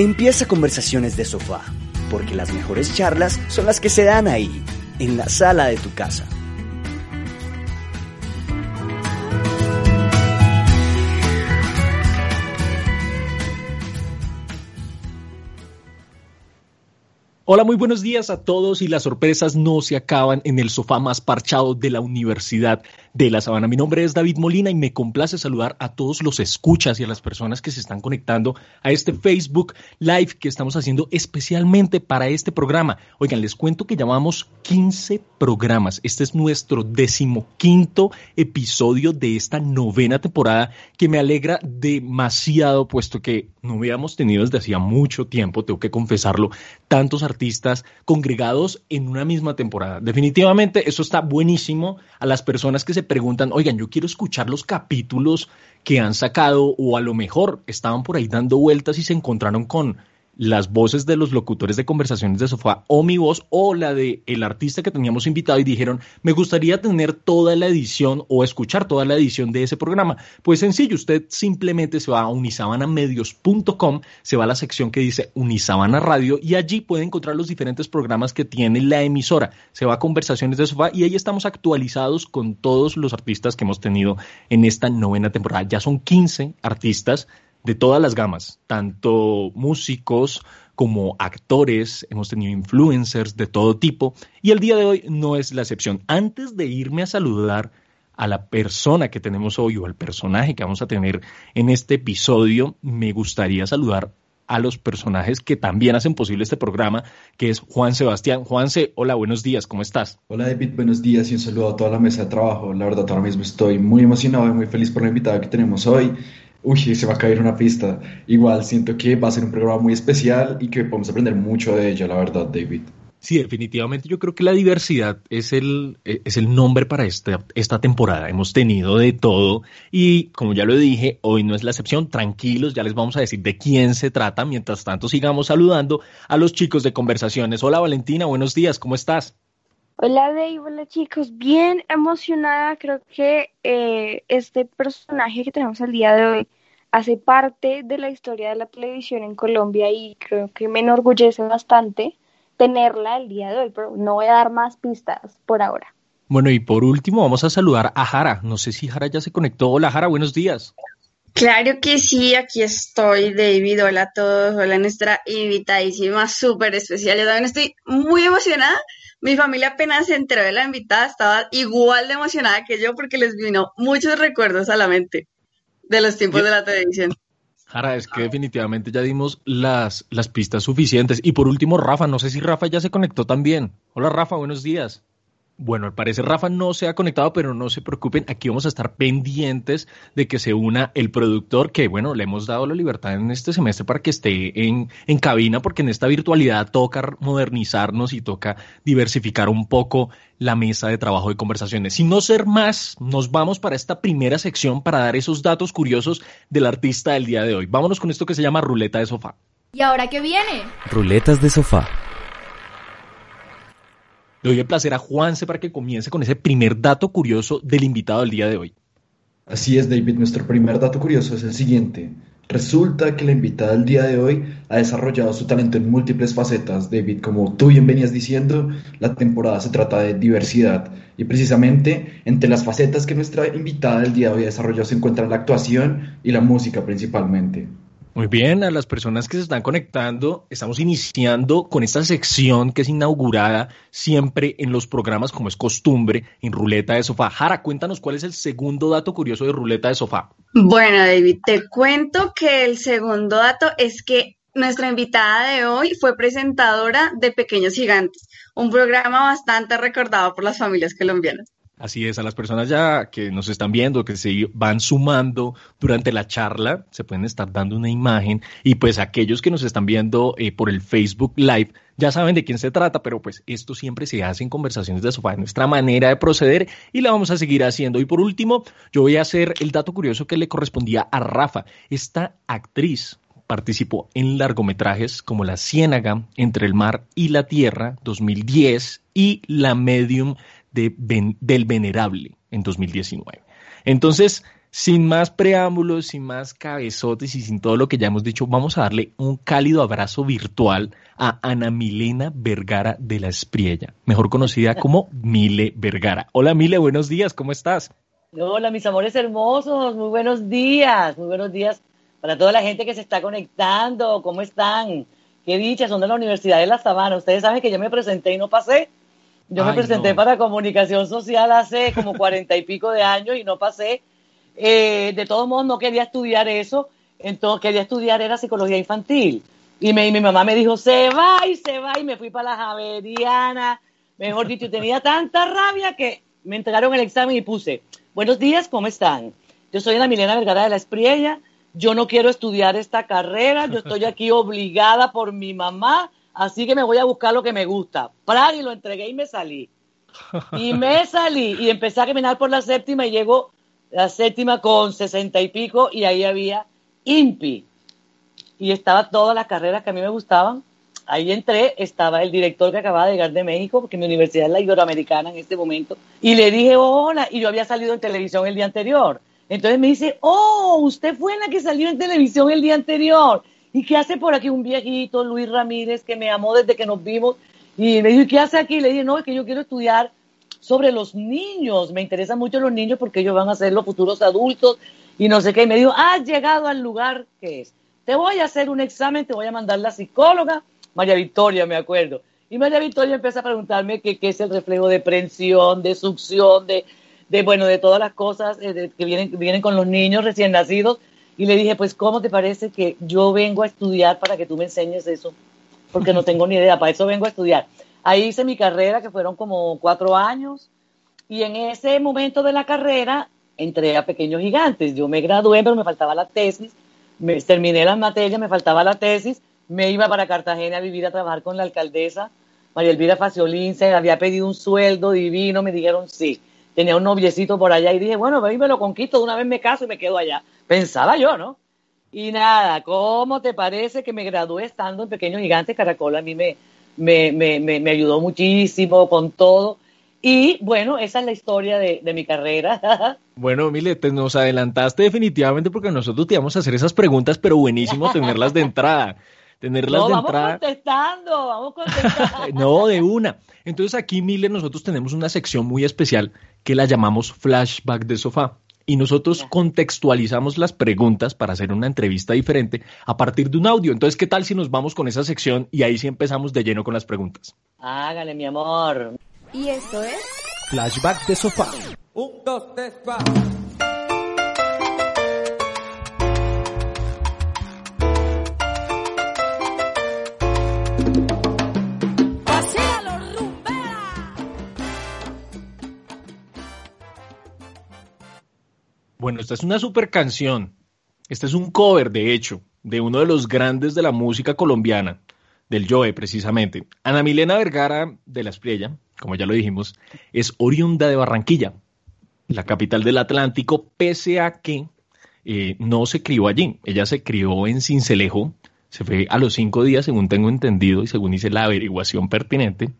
Empieza conversaciones de sofá, porque las mejores charlas son las que se dan ahí, en la sala de tu casa. Hola, muy buenos días a todos y las sorpresas no se acaban en el sofá más parchado de la Universidad de La Sabana. Mi nombre es David Molina y me complace saludar a todos los escuchas y a las personas que se están conectando a este Facebook Live que estamos haciendo especialmente para este programa. Oigan, les cuento que llamamos 15 programas. Este es nuestro decimoquinto episodio de esta novena temporada que me alegra demasiado puesto que no habíamos tenido desde hacía mucho tiempo, tengo que confesarlo, tantos artistas congregados en una misma temporada. Definitivamente eso está buenísimo a las personas que se preguntan, oigan, yo quiero escuchar los capítulos que han sacado o a lo mejor estaban por ahí dando vueltas y se encontraron con las voces de los locutores de conversaciones de sofá o mi voz o la de el artista que teníamos invitado y dijeron, me gustaría tener toda la edición o escuchar toda la edición de ese programa. Pues sencillo, usted simplemente se va a unisabanamedios.com, se va a la sección que dice Unisabana Radio y allí puede encontrar los diferentes programas que tiene la emisora. Se va a conversaciones de sofá y ahí estamos actualizados con todos los artistas que hemos tenido en esta novena temporada. Ya son 15 artistas de todas las gamas, tanto músicos como actores, hemos tenido influencers de todo tipo y el día de hoy no es la excepción. Antes de irme a saludar a la persona que tenemos hoy o al personaje que vamos a tener en este episodio, me gustaría saludar a los personajes que también hacen posible este programa, que es Juan Sebastián. Juanse, hola, buenos días, ¿cómo estás? Hola David, buenos días y un saludo a toda la mesa de trabajo. La verdad, ahora mismo estoy muy emocionado y muy feliz por la invitada que tenemos hoy uy, se va a caer una pista. Igual siento que va a ser un programa muy especial y que podemos aprender mucho de ella, la verdad, David. Sí, definitivamente yo creo que la diversidad es el, es el nombre para esta, esta temporada. Hemos tenido de todo y como ya lo dije, hoy no es la excepción. Tranquilos, ya les vamos a decir de quién se trata. Mientras tanto, sigamos saludando a los chicos de conversaciones. Hola Valentina, buenos días, ¿cómo estás? Hola Dave, hola chicos, bien emocionada, creo que eh, este personaje que tenemos al día de hoy hace parte de la historia de la televisión en Colombia y creo que me enorgullece bastante tenerla el día de hoy, pero no voy a dar más pistas por ahora. Bueno, y por último vamos a saludar a Jara. No sé si Jara ya se conectó. Hola Jara, buenos días. Claro que sí, aquí estoy, David. Hola a todos. Hola nuestra invitadísima, súper especial. Yo también estoy muy emocionada mi familia apenas se enteró de la invitada, estaba igual de emocionada que yo porque les vino muchos recuerdos a la mente de los tiempos de la televisión. Jara, es que definitivamente ya dimos las, las pistas suficientes. Y por último, Rafa, no sé si Rafa ya se conectó también. Hola Rafa, buenos días. Bueno, al parecer Rafa no se ha conectado, pero no se preocupen, aquí vamos a estar pendientes de que se una el productor, que bueno, le hemos dado la libertad en este semestre para que esté en, en cabina, porque en esta virtualidad toca modernizarnos y toca diversificar un poco la mesa de trabajo de conversaciones. Sin no ser más, nos vamos para esta primera sección para dar esos datos curiosos del artista del día de hoy. Vámonos con esto que se llama ruleta de sofá. ¿Y ahora qué viene? Ruletas de sofá. Le doy el placer a Juanse para que comience con ese primer dato curioso del invitado del día de hoy. Así es, David. Nuestro primer dato curioso es el siguiente. Resulta que la invitada del día de hoy ha desarrollado su talento en múltiples facetas. David, como tú bien venías diciendo, la temporada se trata de diversidad. Y precisamente entre las facetas que nuestra invitada del día de hoy ha desarrollado se encuentran la actuación y la música principalmente. Muy bien, a las personas que se están conectando, estamos iniciando con esta sección que es inaugurada siempre en los programas como es costumbre en Ruleta de Sofá. Jara, cuéntanos cuál es el segundo dato curioso de Ruleta de Sofá. Bueno, David, te cuento que el segundo dato es que nuestra invitada de hoy fue presentadora de Pequeños Gigantes, un programa bastante recordado por las familias colombianas. Así es, a las personas ya que nos están viendo, que se van sumando durante la charla, se pueden estar dando una imagen y pues aquellos que nos están viendo eh, por el Facebook Live ya saben de quién se trata, pero pues esto siempre se hace en conversaciones de sofá, nuestra manera de proceder y la vamos a seguir haciendo. Y por último, yo voy a hacer el dato curioso que le correspondía a Rafa. Esta actriz participó en largometrajes como La Ciénaga, Entre el Mar y la Tierra, 2010, y La Medium del Venerable en 2019. Entonces, sin más preámbulos, sin más cabezotes y sin todo lo que ya hemos dicho, vamos a darle un cálido abrazo virtual a Ana Milena Vergara de la Espriella, mejor conocida como Mile Vergara. Hola Mile, buenos días, ¿cómo estás? Hola, mis amores hermosos, muy buenos días, muy buenos días para toda la gente que se está conectando, ¿cómo están? Qué dicha, son de la Universidad de La Sabana. Ustedes saben que yo me presenté y no pasé. Yo me presenté para comunicación social hace como cuarenta y pico de años y no pasé. Eh, de todos modos, no quería estudiar eso. Entonces, quería estudiar era psicología infantil. Y, mi mamá me dijo, se va y se va. Y me fui para la Javeriana. Mejor dicho, tenía tanta rabia que me entregaron el examen y puse, buenos días, ¿cómo están? Yo soy Ana Milena Vergara de la Espriella. Yo no quiero estudiar esta carrera. Yo estoy aquí obligada por mi mamá Así que me voy a buscar lo que me gusta. Prag y lo entregué y me salí. Y me salí y empecé a caminar por la séptima y llego la séptima con sesenta y pico y ahí había INPI. Y estaba todas las carreras que a mí me gustaban. Ahí entré, estaba el director que acababa de llegar de México, porque mi universidad es la iberoamericana en este momento. Y le dije, hola, y yo había salido en televisión el día anterior. Entonces me dice, oh, usted fue la que salió en televisión el día anterior. ¿Y qué hace por aquí un viejito, Luis Ramírez, que me amó desde que nos vimos? Y me dijo, ¿y qué hace aquí? Le dije, no, es que yo quiero estudiar sobre los niños, me interesan mucho los niños porque ellos van a ser los futuros adultos y no sé qué. Y me dijo, has llegado al lugar que es. Te voy a hacer un examen, te voy a mandar la psicóloga, María Victoria, me acuerdo. Y María Victoria empieza a preguntarme qué, es el reflejo de prensión, de succión, de, de bueno, de todas las cosas eh, que vienen, vienen con los niños recién nacidos. Y le dije, pues, ¿cómo te parece que yo vengo a estudiar para que tú me enseñes eso? Porque no tengo ni idea, para eso vengo a estudiar. Ahí hice mi carrera, que fueron como cuatro años, y en ese momento de la carrera entré a Pequeños Gigantes. Yo me gradué, pero me faltaba la tesis, me, terminé las materias, me faltaba la tesis, me iba para Cartagena a vivir a trabajar con la alcaldesa, María Elvira Faciolín, se había pedido un sueldo divino, me dijeron sí. Tenía un noviecito por allá y dije, bueno, ven me lo conquisto, de una vez me caso y me quedo allá. Pensaba yo, ¿no? Y nada, ¿cómo te parece que me gradué estando en Pequeños Gigantes Caracol? A mí me, me, me, me, ayudó muchísimo con todo. Y bueno, esa es la historia de, mi carrera. Bueno, Mile, te nos adelantaste definitivamente porque nosotros te íbamos a hacer esas preguntas, pero buenísimo tenerlas de entrada. Tenerlas de vamos entrada. contestando, vamos contestando. no, de una. Entonces aquí, Mile, nosotros tenemos una sección muy especial que la llamamos Flashback de Sofá y nosotros contextualizamos las preguntas para hacer una entrevista diferente a partir de un audio. Entonces, ¿qué tal si nos vamos con esa sección y ahí sí empezamos de lleno con las preguntas? Hágale, mi amor. ¿Y esto es? Flashback de sofá. Un, dos, tres, va. Bueno, esta es una super canción. Este es un cover, de hecho, de uno de los grandes de la música colombiana, del Joe, precisamente. Ana Milena Vergara de La Espriella, como ya lo dijimos, es oriunda de Barranquilla, la capital del Atlántico, pese a que eh, no se crió allí. Ella se crió en Cincelejo, se fue a los cinco días, según tengo entendido y según hice la averiguación pertinente,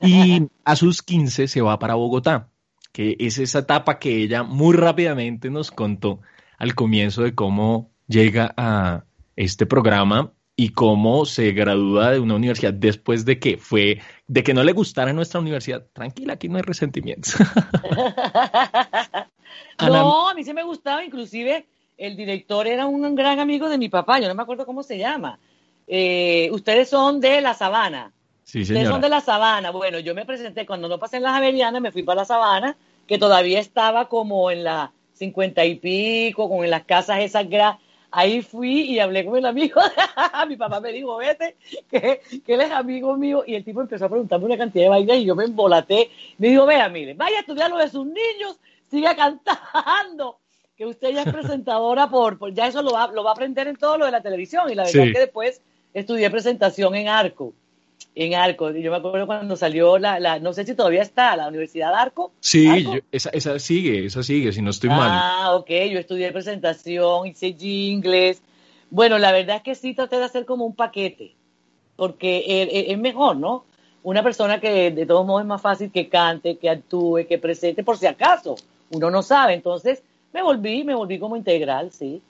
y a sus 15 se va para Bogotá que es esa etapa que ella muy rápidamente nos contó al comienzo de cómo llega a este programa y cómo se gradúa de una universidad después de que fue, de que no le gustara nuestra universidad. Tranquila, aquí no hay resentimientos. no, a mí sí me gustaba, inclusive el director era un gran amigo de mi papá, yo no me acuerdo cómo se llama. Eh, ustedes son de La Sabana. Sí, Ustedes son de la sabana. Bueno, yo me presenté cuando no pasé en la Javeriana, me fui para la sabana, que todavía estaba como en la cincuenta y pico, con las casas esas grandes. ahí fui y hablé con el amigo. mi papá me dijo, vete, que, que él es amigo mío. Y el tipo empezó a preguntarme una cantidad de vainas y yo me embolaté. Me dijo, vea, mire, vaya a estudiar lo de sus niños, siga cantando. Que usted ya es presentadora por, ya eso lo va, lo va a aprender en todo lo de la televisión. Y la verdad es que después estudié presentación en Arco en Arco. Yo me acuerdo cuando salió la, la, no sé si todavía está, la Universidad de Arco. Sí, esa, esa, sigue, esa sigue, si no estoy mal. Ah, ok, yo estudié presentación, hice inglés. Bueno, la verdad es que sí traté de hacer como un paquete, porque es, mejor, ¿no? Una persona que de todos modos es más fácil que cante, que actúe, que presente, por si acaso, uno no sabe. Entonces me volví, me volví como integral, sí.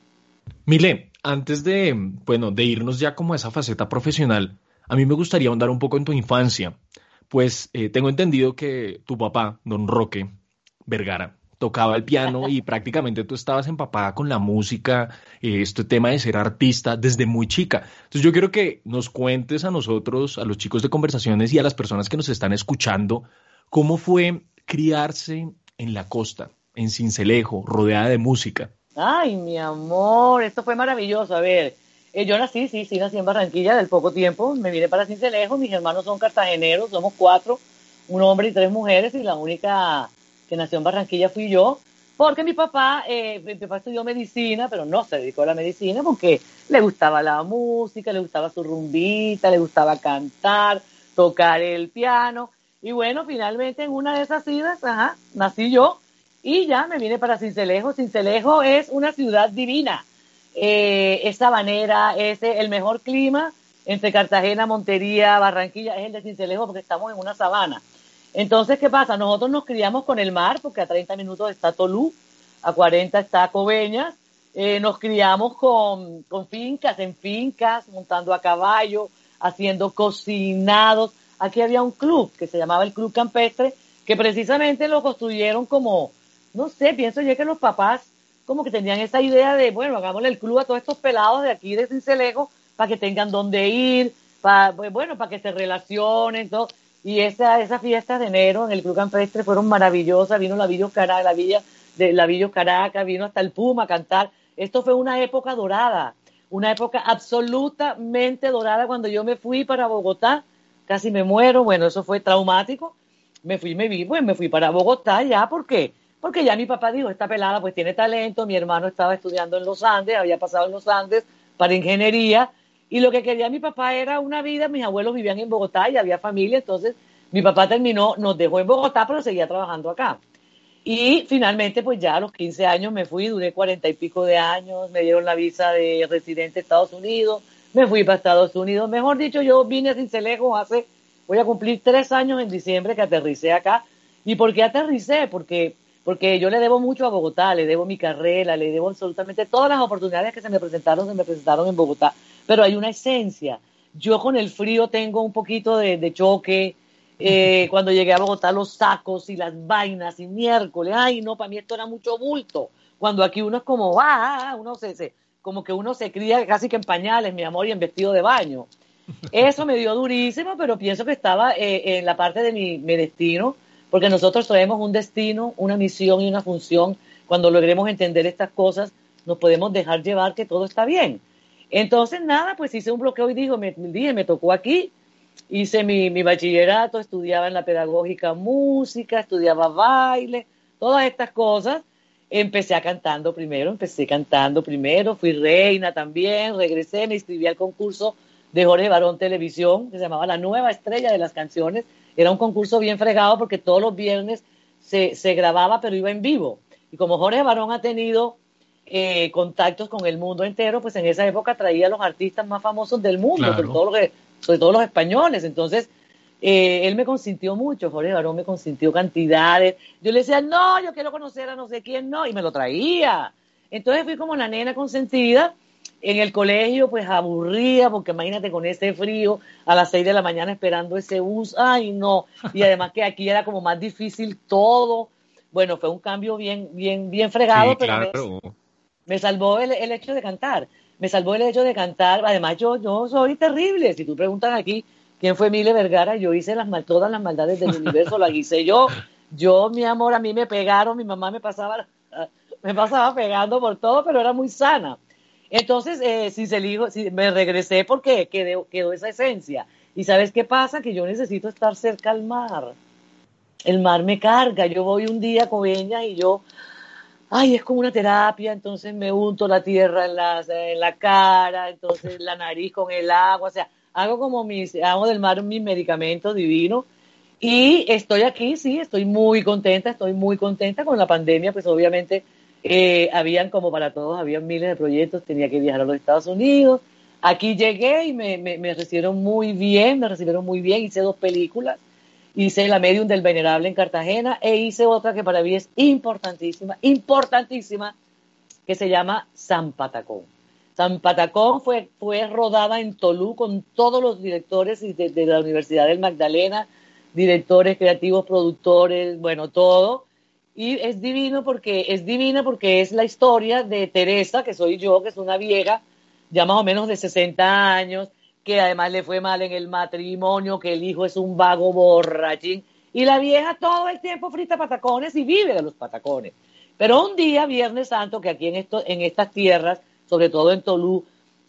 Mile, antes de, bueno, de irnos ya como a esa faceta profesional, a mí me gustaría ahondar un poco en tu infancia, pues eh, tengo entendido que tu papá, don Roque Vergara, tocaba el piano y prácticamente tú estabas empapada con la música, eh, este tema de ser artista desde muy chica. Entonces yo quiero que nos cuentes a nosotros, a los chicos de conversaciones y a las personas que nos están escuchando, cómo fue criarse en la costa, en Cincelejo, rodeada de música. Ay, mi amor, esto fue maravilloso. A ver, eh, yo nací, sí, sí, nací en Barranquilla del poco tiempo. Me vine para Cincelejo. Mis hermanos son cartageneros, somos cuatro, un hombre y tres mujeres, y la única que nació en Barranquilla fui yo. Porque mi papá, eh, mi papá estudió medicina, pero no se dedicó a la medicina porque le gustaba la música, le gustaba su rumbita, le gustaba cantar, tocar el piano. Y bueno, finalmente en una de esas idas, ajá, nací yo y ya me vine para Cincelejo. Cincelejo es una ciudad divina eh, es sabanera, es el mejor clima entre Cartagena, Montería, Barranquilla, es el de Cincelejo porque estamos en una sabana. Entonces, ¿qué pasa? Nosotros nos criamos con el mar porque a 30 minutos está Tolú, a 40 está Coveñas, eh, nos criamos con, con fincas, en fincas, montando a caballo, haciendo cocinados. Aquí había un club que se llamaba el Club Campestre, que precisamente lo construyeron como, no sé, pienso yo que los papás como que tenían esa idea de, bueno, hagámosle el club a todos estos pelados de aquí de Cincelejo para que tengan dónde ir, para, pues, bueno, para que se relacionen, todo. Y esa, esas fiestas de enero en el Club Campestre fueron maravillosas, vino la Villa Caracas, la Villa de la Villa Caracas, vino hasta el Puma a cantar. Esto fue una época dorada, una época absolutamente dorada cuando yo me fui para Bogotá, casi me muero, bueno, eso fue traumático. Me fui, me vi, pues me fui para Bogotá ya, ¿por qué? Porque ya mi papá dijo, esta pelada pues tiene talento, mi hermano estaba estudiando en los Andes, había pasado en los Andes para ingeniería, y lo que quería mi papá era una vida, mis abuelos vivían en Bogotá y había familia, entonces mi papá terminó, nos dejó en Bogotá, pero seguía trabajando acá. Y finalmente, pues ya a los 15 años me fui, duré cuarenta y pico de años, me dieron la visa de residente de Estados Unidos, me fui para Estados Unidos. Mejor dicho, yo vine a Cincelejo hace, voy a cumplir tres años en diciembre que aterricé acá. ¿Y por qué aterricé? Porque porque yo le debo mucho a Bogotá, le debo mi carrera, le debo absolutamente todas las oportunidades que se me presentaron, se me presentaron en Bogotá, pero hay una esencia. Yo con el frío tengo un poquito de, choque. Eh, cuando llegué a Bogotá, los sacos y las vainas y miércoles, ay, no, para mí esto era mucho bulto. Cuando aquí uno es como, ah, uno se, se, como que uno se cría casi que en pañales, mi amor, y en vestido de baño. Eso me dio durísimo, pero pienso que estaba eh, en la parte de mi, mi destino porque nosotros traemos un destino, una misión y una función. Cuando logremos entender estas cosas, nos podemos dejar llevar que todo está bien. Entonces, nada, pues hice un bloqueo y me, dije, me tocó aquí. Hice mi, mi bachillerato, estudiaba en la pedagógica música, estudiaba baile, todas estas cosas. Empecé a cantando primero, empecé cantando primero, fui reina también, regresé, me inscribí al concurso de Jorge Barón Televisión, que se llamaba La Nueva Estrella de las Canciones, era un concurso bien fregado porque todos los viernes se, se grababa, pero iba en vivo. Y como Jorge Barón ha tenido eh, contactos con el mundo entero, pues en esa época traía a los artistas más famosos del mundo, sobre, todo los, sobre todo los españoles. Entonces, eh, él me consintió mucho, Jorge Barón me consintió cantidades. Yo le decía, no, yo quiero conocer a no sé quién, no, y me lo traía. Entonces fui como la nena consentida en el colegio, pues aburría, porque imagínate con ese frío a las seis de la mañana esperando ese bus, ay no, y además que aquí era como más difícil todo. Bueno, fue un cambio bien, bien, bien fregado, pero me, salvó el, hecho de cantar. Me salvó el hecho de cantar. Además, yo, yo soy terrible. Si tú preguntas aquí quién fue Mile Vergara, yo hice las todas las maldades del universo, las hice yo. Yo, mi amor, a mí me pegaron, mi mamá me pasaba, me pasaba pegando por todo, pero era muy sana. Entonces, eh, si se elijo, si me regresé porque quedó, quedó esa esencia. ¿Y sabes qué pasa? Que yo necesito estar cerca al mar. El mar me carga. Yo voy un día con ella y yo, ay, es como una terapia, entonces me unto la tierra en la, cara, entonces la nariz con el agua, o sea, hago como mis, hago del mar mis medicamentos divinos. Y estoy aquí, sí, estoy muy contenta, estoy muy contenta con la pandemia, pues obviamente eh, habían, como para todos, habían miles de proyectos, tenía que viajar a los Estados Unidos. Aquí llegué y me, me, recibieron muy bien, me recibieron muy bien, hice dos películas, hice La Medium del Venerable en Cartagena e hice otra que para mí es importantísima, importantísima, que se llama San Patacón. San Patacón fue, fue rodada en Tolú con todos los directores de, de la Universidad del Magdalena, directores creativos, productores, bueno, todo. Y es divino porque es divina porque es la historia de Teresa, que soy yo, que es una vieja, ya más o menos de 60 años, que además le fue mal en el matrimonio, que el hijo es un vago borrachín. Y la vieja todo el tiempo frita patacones y vive de los patacones. Pero un día, Viernes Santo, que aquí en, esto, en estas tierras sobre todo en Tolú,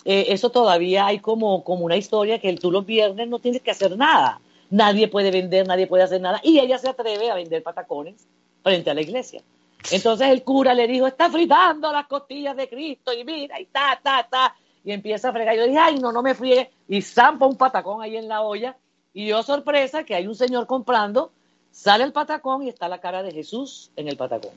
eh, eso todavía hay como, como una historia que tú los viernes no tienes que hacer nada. Nadie puede vender, nadie puede hacer nada. Y ella se atreve a vender patacones frente a la iglesia. Entonces el cura le dijo, está fritando las costillas de Cristo y mira, y ta, ta, ta. Y empieza a fregar. Yo dije, ay, no, no me fríe. Y zampa un patacón ahí en la olla. Y yo, sorpresa, que hay un señor comprando, sale el patacón y está la cara de Jesús en el patacón.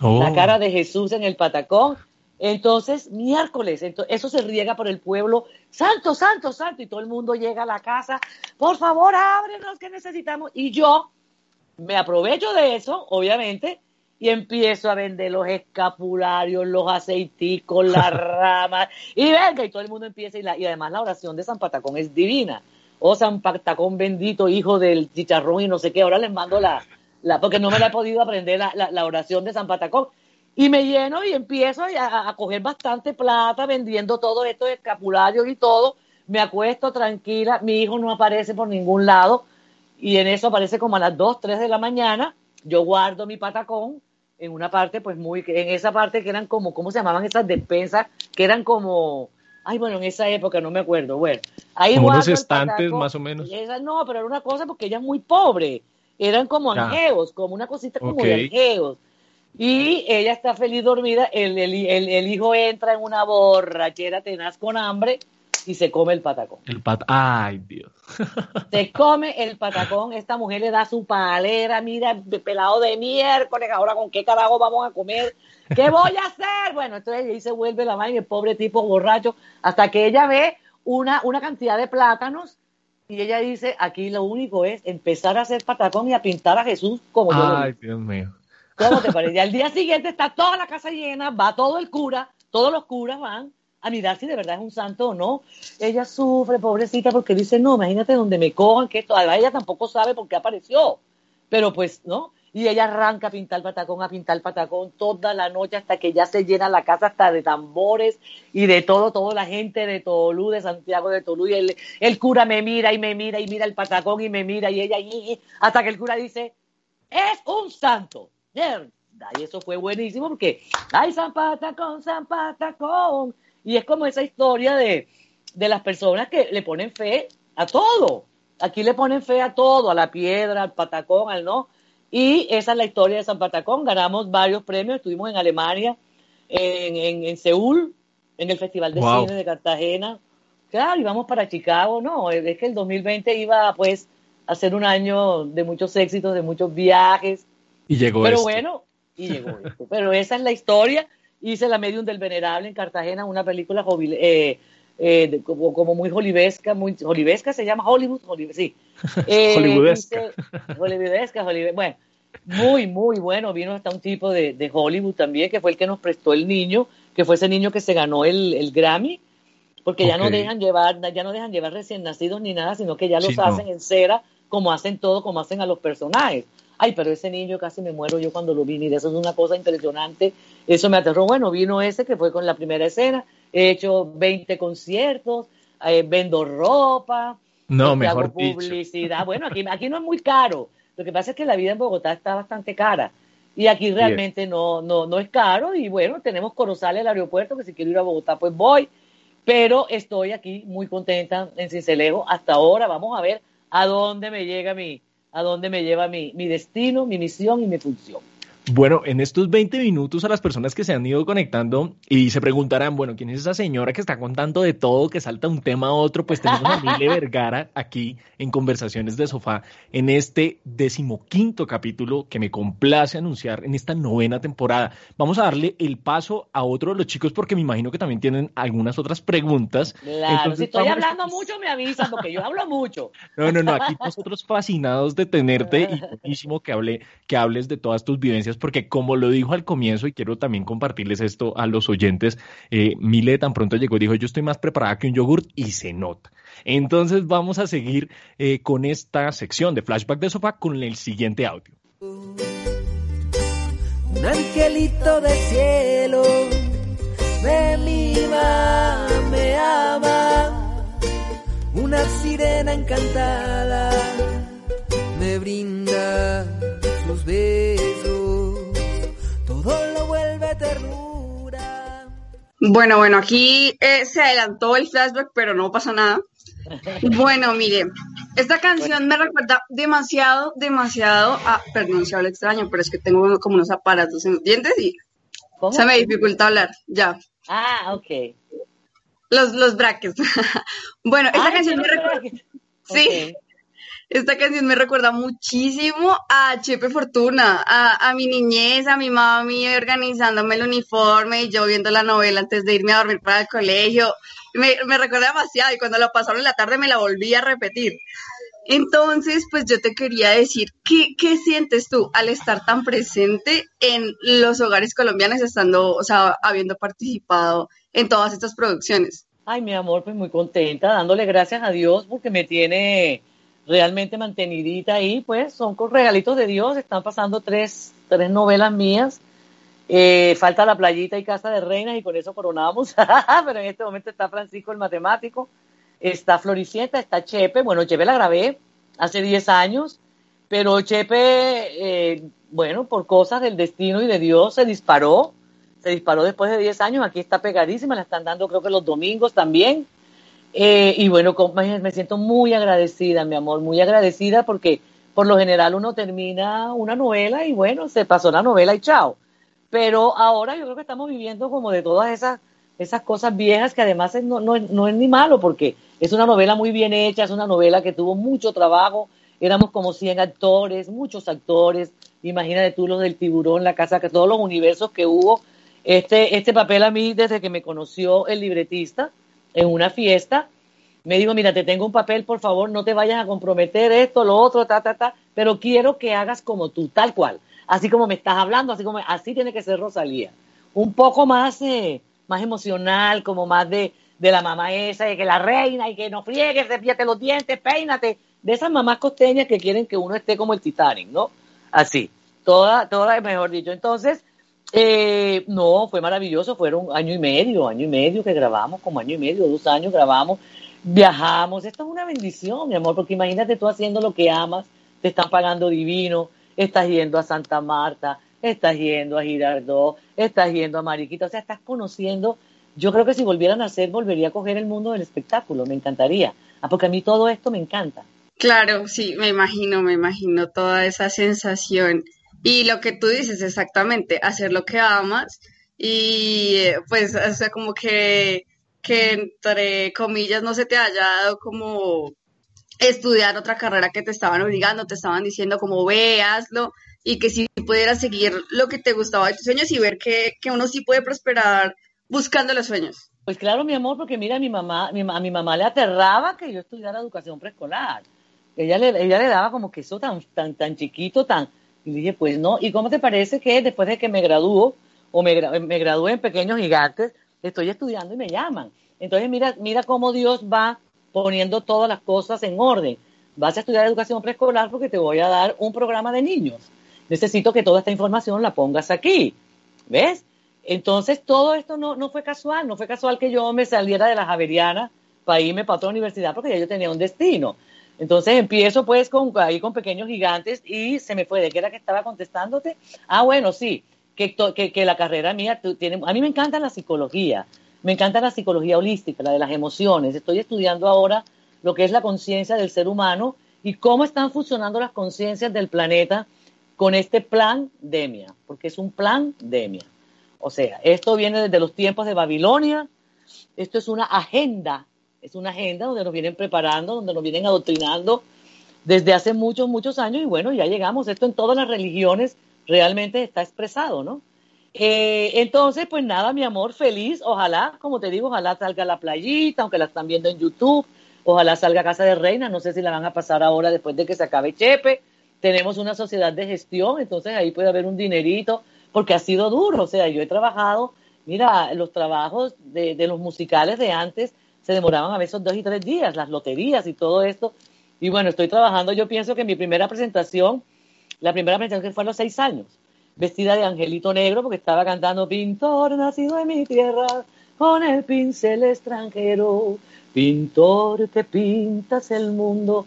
La oh. cara de Jesús en el patacón entonces, miércoles, eso se riega por el pueblo, santo, santo, santo, y todo el mundo llega a la casa, por favor, ábrenos que necesitamos. Y yo me aprovecho de eso, obviamente, y empiezo a vender los escapularios, los aceiticos, las ramas, y venga, y todo el mundo empieza, y, y además la oración de San Patacón es divina. Oh, San Patacón bendito, hijo del chicharrón y no sé qué, ahora les mando la, la porque no me la he podido aprender la, la oración de San Patacón y me lleno y empiezo a, coger bastante plata vendiendo todos estos escapularios y todo. Me acuesto tranquila, mi hijo no aparece por ningún lado y en eso aparece como a las 2, 3 de la mañana. Yo guardo mi patacón en una parte, pues muy, en esa parte que eran como, ¿cómo se llamaban esas despensas? Que eran como, ay, bueno, en esa época no me acuerdo, bueno. Ahí como unos estantes más o menos. no, pero era una cosa porque ella es muy pobre. Eran como angeos, como una cosita como de angeos y ella está feliz dormida, el, el, hijo entra en una borrachera tenaz con hambre y se come el patacón. El pat Ay, Dios. Se come el patacón, esta mujer le da su palera, mira, pelado de miércoles, ahora con qué carajo vamos a comer, ¿qué voy a hacer? Bueno, entonces ahí se vuelve la madre, el pobre tipo borracho, hasta que ella ve una, una cantidad de plátanos y ella dice, aquí lo único es empezar a hacer patacón y a pintar a Jesús como yo Ay, Dios mío. ¿Cómo te parece? Y al día siguiente está toda la casa llena, va todo el cura, todos los curas van a mirar si de verdad es un santo o no. Ella sufre, pobrecita, porque dice, no, imagínate donde me cojan, que esto, ella tampoco sabe por qué apareció. Pero pues, ¿no? Y ella arranca a pintar patacón, a pintar patacón toda la noche hasta que ya se llena la casa hasta de tambores y de todo, toda la gente de Tolú, de Santiago de Tolú. Y el, el cura me mira y me mira y mira el patacón y me mira y ella, y, hasta que el cura dice, es un santo. Y eso fue buenísimo porque, ay, San con San con Y es como esa historia de, de las personas que le ponen fe a todo. Aquí le ponen fe a todo, a la piedra, al patacón, al no. Y esa es la historia de San Patacón. Ganamos varios premios. Estuvimos en Alemania, en, en, Seúl, en el Festival de Cine de Cartagena. Claro, íbamos para Chicago. No, es que el 2020 iba pues a ser un año de muchos éxitos, de muchos viajes, y llegó Pero bueno, y llegó esto. Pero esa es la historia. Hice La Medium del Venerable en Cartagena, una película eh, eh, como, como, muy hollywoodesca, muy hollywoodesca se llama Hollywood, Hollywood, sí. Eh, hollywoodesca. hollywoodesca, Hollywood, bueno, muy, muy bueno. Vino hasta un tipo de, de, Hollywood también, que fue el que nos prestó el niño, que fue ese niño que se ganó el, el Grammy, porque ya no dejan llevar, ya no dejan llevar recién nacidos ni nada, sino que ya los hacen en cera, como hacen todo, como hacen a los personajes ay, pero ese niño casi me muero yo cuando lo vi, y eso es una cosa impresionante, eso me aterró. Bueno, vino ese que fue con la primera escena, he hecho 20 conciertos, eh, vendo ropa, no, este, mejor hago publicidad. Bueno, aquí, aquí no es muy caro, lo que pasa es que la vida en Bogotá está bastante cara. Y aquí realmente no, no, no es caro y bueno, tenemos Corozal, el aeropuerto, que si quiero ir a Bogotá, pues voy. Pero estoy aquí muy contenta en Cincelejo hasta ahora. Vamos a ver a dónde me llega mi, a dónde me lleva mi, mi destino, mi misión y mi función. Bueno, en estos 20 minutos a las personas que se han ido conectando y se preguntarán, bueno, ¿quién es esa señora que está contando de todo, que salta un tema a otro? Pues tenemos a Mile Vergara aquí en Conversaciones de Sofá en este decimoquinto capítulo que me complace anunciar en esta novena temporada. Vamos a darle el paso a otro de los chicos porque me imagino que también tienen algunas otras preguntas. Claro, si estoy hablando mucho me avisan porque yo hablo mucho. No, no, no, aquí nosotros fascinados de tenerte y buenísimo que, hable, que hables de todas tus vivencias porque como lo dijo al comienzo, y quiero también compartirles esto a los oyentes, eh, Mile tan pronto llegó y dijo, yo estoy más preparada que un yogurt y se nota. Entonces vamos a seguir eh, con esta sección de Flashback de Sofá con el siguiente audio. Un angelito de cielo me mima, me ama, una sirena encantada me brinda sus besos lo vuelve ternura. Bueno, bueno, aquí eh, se adelantó el flashback, pero no pasa nada. Bueno, mire, esta canción me recuerda demasiado, demasiado a, perdón si hablo extraño, pero es que tengo como unos aparatos en los dientes y se me dificulta hablar, ya. Ah, ok. Los, los brackets. bueno, esta canción me recuerda... Sí, esta canción me recuerda muchísimo a Chepe Fortuna, a, mi niñez, a mi mami organizándome el uniforme y yo viendo la novela antes de irme a dormir para el colegio. Me, recuerda demasiado y cuando la pasaron en la tarde me la volví a repetir. Entonces, pues yo te quería decir, ¿qué, ¿qué, sientes tú al estar tan presente en los hogares colombianos, estando, o sea, habiendo participado en todas estas producciones? Ay, mi amor, pues muy contenta, dándole gracias a Dios porque me tiene realmente mantenidita ahí, pues son con regalitos de Dios, están pasando tres, tres novelas mías. Eh, falta La Playita y Casa de Reinas y con eso coronamos, pero en este momento está Francisco el matemático, está Floricienta, está Chepe, bueno, Chepe la grabé hace 10 años, pero Chepe, eh, bueno, por cosas del destino y de Dios se disparó, se disparó después de 10 años, aquí está pegadísima, la están dando creo que los domingos también, eh, y bueno, me siento muy agradecida, mi amor, muy agradecida porque por lo general uno termina una novela y bueno, se pasó la novela y chao. Pero ahora yo creo que estamos viviendo como de todas esas, esas cosas viejas que además no, no, no es ni malo porque es una novela muy bien hecha, es una novela que tuvo mucho trabajo, éramos como 100 actores, muchos actores, imagínate tú los del tiburón, la casa, todos los universos que hubo. Este, este papel a mí, desde que me conoció el libretista, en una fiesta, me dijo, mira, te tengo un papel, por favor, no te vayas a comprometer esto, lo otro, ta, ta, ta, pero quiero que hagas como tú, tal cual, así como me estás hablando, así como, así tiene que ser Rosalía. Un poco más, eh, más emocional, como más de, de la mamá esa, de que la reina y que no friegues, cepillate los dientes, peínate, de esas mamás costeñas que quieren que uno esté como el Titanic, ¿no? Así, toda, toda, mejor dicho. Entonces, eh, no, fue maravilloso, fueron año y medio, año y medio que grabamos, como año y medio, dos años grabamos, viajamos, esto es una bendición, mi amor, porque imagínate tú haciendo lo que amas, te están pagando divino, estás yendo a Santa Marta, estás yendo a Girardot, estás yendo a Mariquita, o sea, estás conociendo, yo creo que si volvieran a hacer, volvería a coger el mundo del espectáculo, me encantaría, ah, porque a mí todo esto me encanta. Claro, sí, me imagino, me imagino toda esa sensación. Y lo que tú dices exactamente, hacer lo que amas y eh, pues, o sea, como que, que entre comillas no se te haya dado como estudiar otra carrera que te estaban obligando, te estaban diciendo como veaslo y que si pudieras seguir lo que te gustaba de tus sueños y ver que, que uno sí puede prosperar buscando los sueños. Pues claro, mi amor, porque mira, mi mamá, mi, a mi mamá le aterraba que yo estudiara educación preescolar. Ella le, ella le daba como que eso tan, tan, tan chiquito, tan, y dije, pues no. ¿Y cómo te parece que después de que me gradúo o me, me gradué en Pequeños Gigantes, estoy estudiando y me llaman? Entonces, mira, mira cómo Dios va poniendo todas las cosas en orden. Vas a estudiar educación preescolar porque te voy a dar un programa de niños. Necesito que toda esta información la pongas aquí. ¿Ves? Entonces, todo esto no, no fue casual. No fue casual que yo me saliera de la Javeriana para irme para otra universidad porque ya yo tenía un destino. Entonces empiezo pues con, ahí con pequeños gigantes y se me fue. ¿De qué era que estaba contestándote? Ah, bueno, sí, que, que, la carrera mía. A mí me encanta la psicología, me encanta la psicología holística, la de las emociones. Estoy estudiando ahora lo que es la conciencia del ser humano y cómo están funcionando las conciencias del planeta con este plan Demia, porque es un plan Demia. O sea, esto viene desde los tiempos de Babilonia, esto es una agenda, es una agenda donde nos vienen preparando, donde nos vienen adoctrinando desde hace muchos, muchos años y bueno, ya llegamos, esto en todas las religiones realmente está expresado, ¿no? Eh, entonces, pues nada, mi amor, feliz, ojalá, como te digo, ojalá salga la playita, aunque la están viendo en YouTube, ojalá salga Casa de Reina, no sé si la van a pasar ahora después de que se acabe Chepe, tenemos una sociedad de gestión, entonces ahí puede haber un dinerito, porque ha sido duro, o sea, yo he trabajado, mira, los trabajos de los musicales de antes se demoraban a veces dos y tres días, las loterías y todo esto, y bueno, estoy trabajando, yo pienso que mi primera presentación, la primera presentación que fue a los seis años, vestida de angelito negro, porque estaba cantando Pintor nacido en mi tierra, con el pincel extranjero, pintor que pintas el mundo,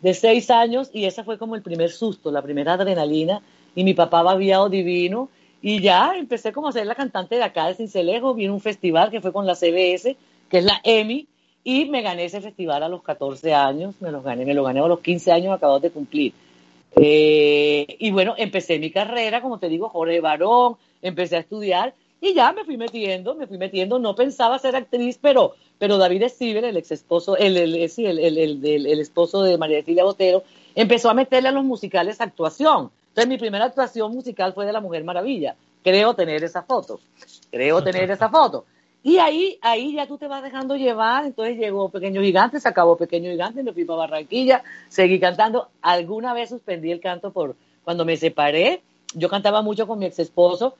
de seis años, y ese fue como el primer susto, la primera adrenalina, y mi papá babiado divino, y ya empecé como a ser la cantante de acá de Cincelejo, vino un festival que fue con la CBS, que es la EMI, y me gané ese festival a los 14 años, me lo gané, me lo gané a los 15 años, acabo de cumplir. Eh, y bueno, empecé mi carrera, como te digo, Jorge Barón, empecé a estudiar y ya me fui metiendo, me fui metiendo, no pensaba ser actriz, pero, pero David Steven, el ex esposo, el, el, el, el, esposo de María Cecilia Botero, empezó a meterle a los musicales actuación. Entonces mi primera actuación musical fue de La Mujer Maravilla. Creo tener esa foto, creo tener esa foto. Y ahí, ahí ya tú te vas dejando llevar, entonces llegó Pequeño Gigante, se acabó Pequeño Gigante, me fui para Barranquilla, seguí cantando. Alguna vez suspendí el canto por cuando me separé, yo cantaba mucho con mi ex esposo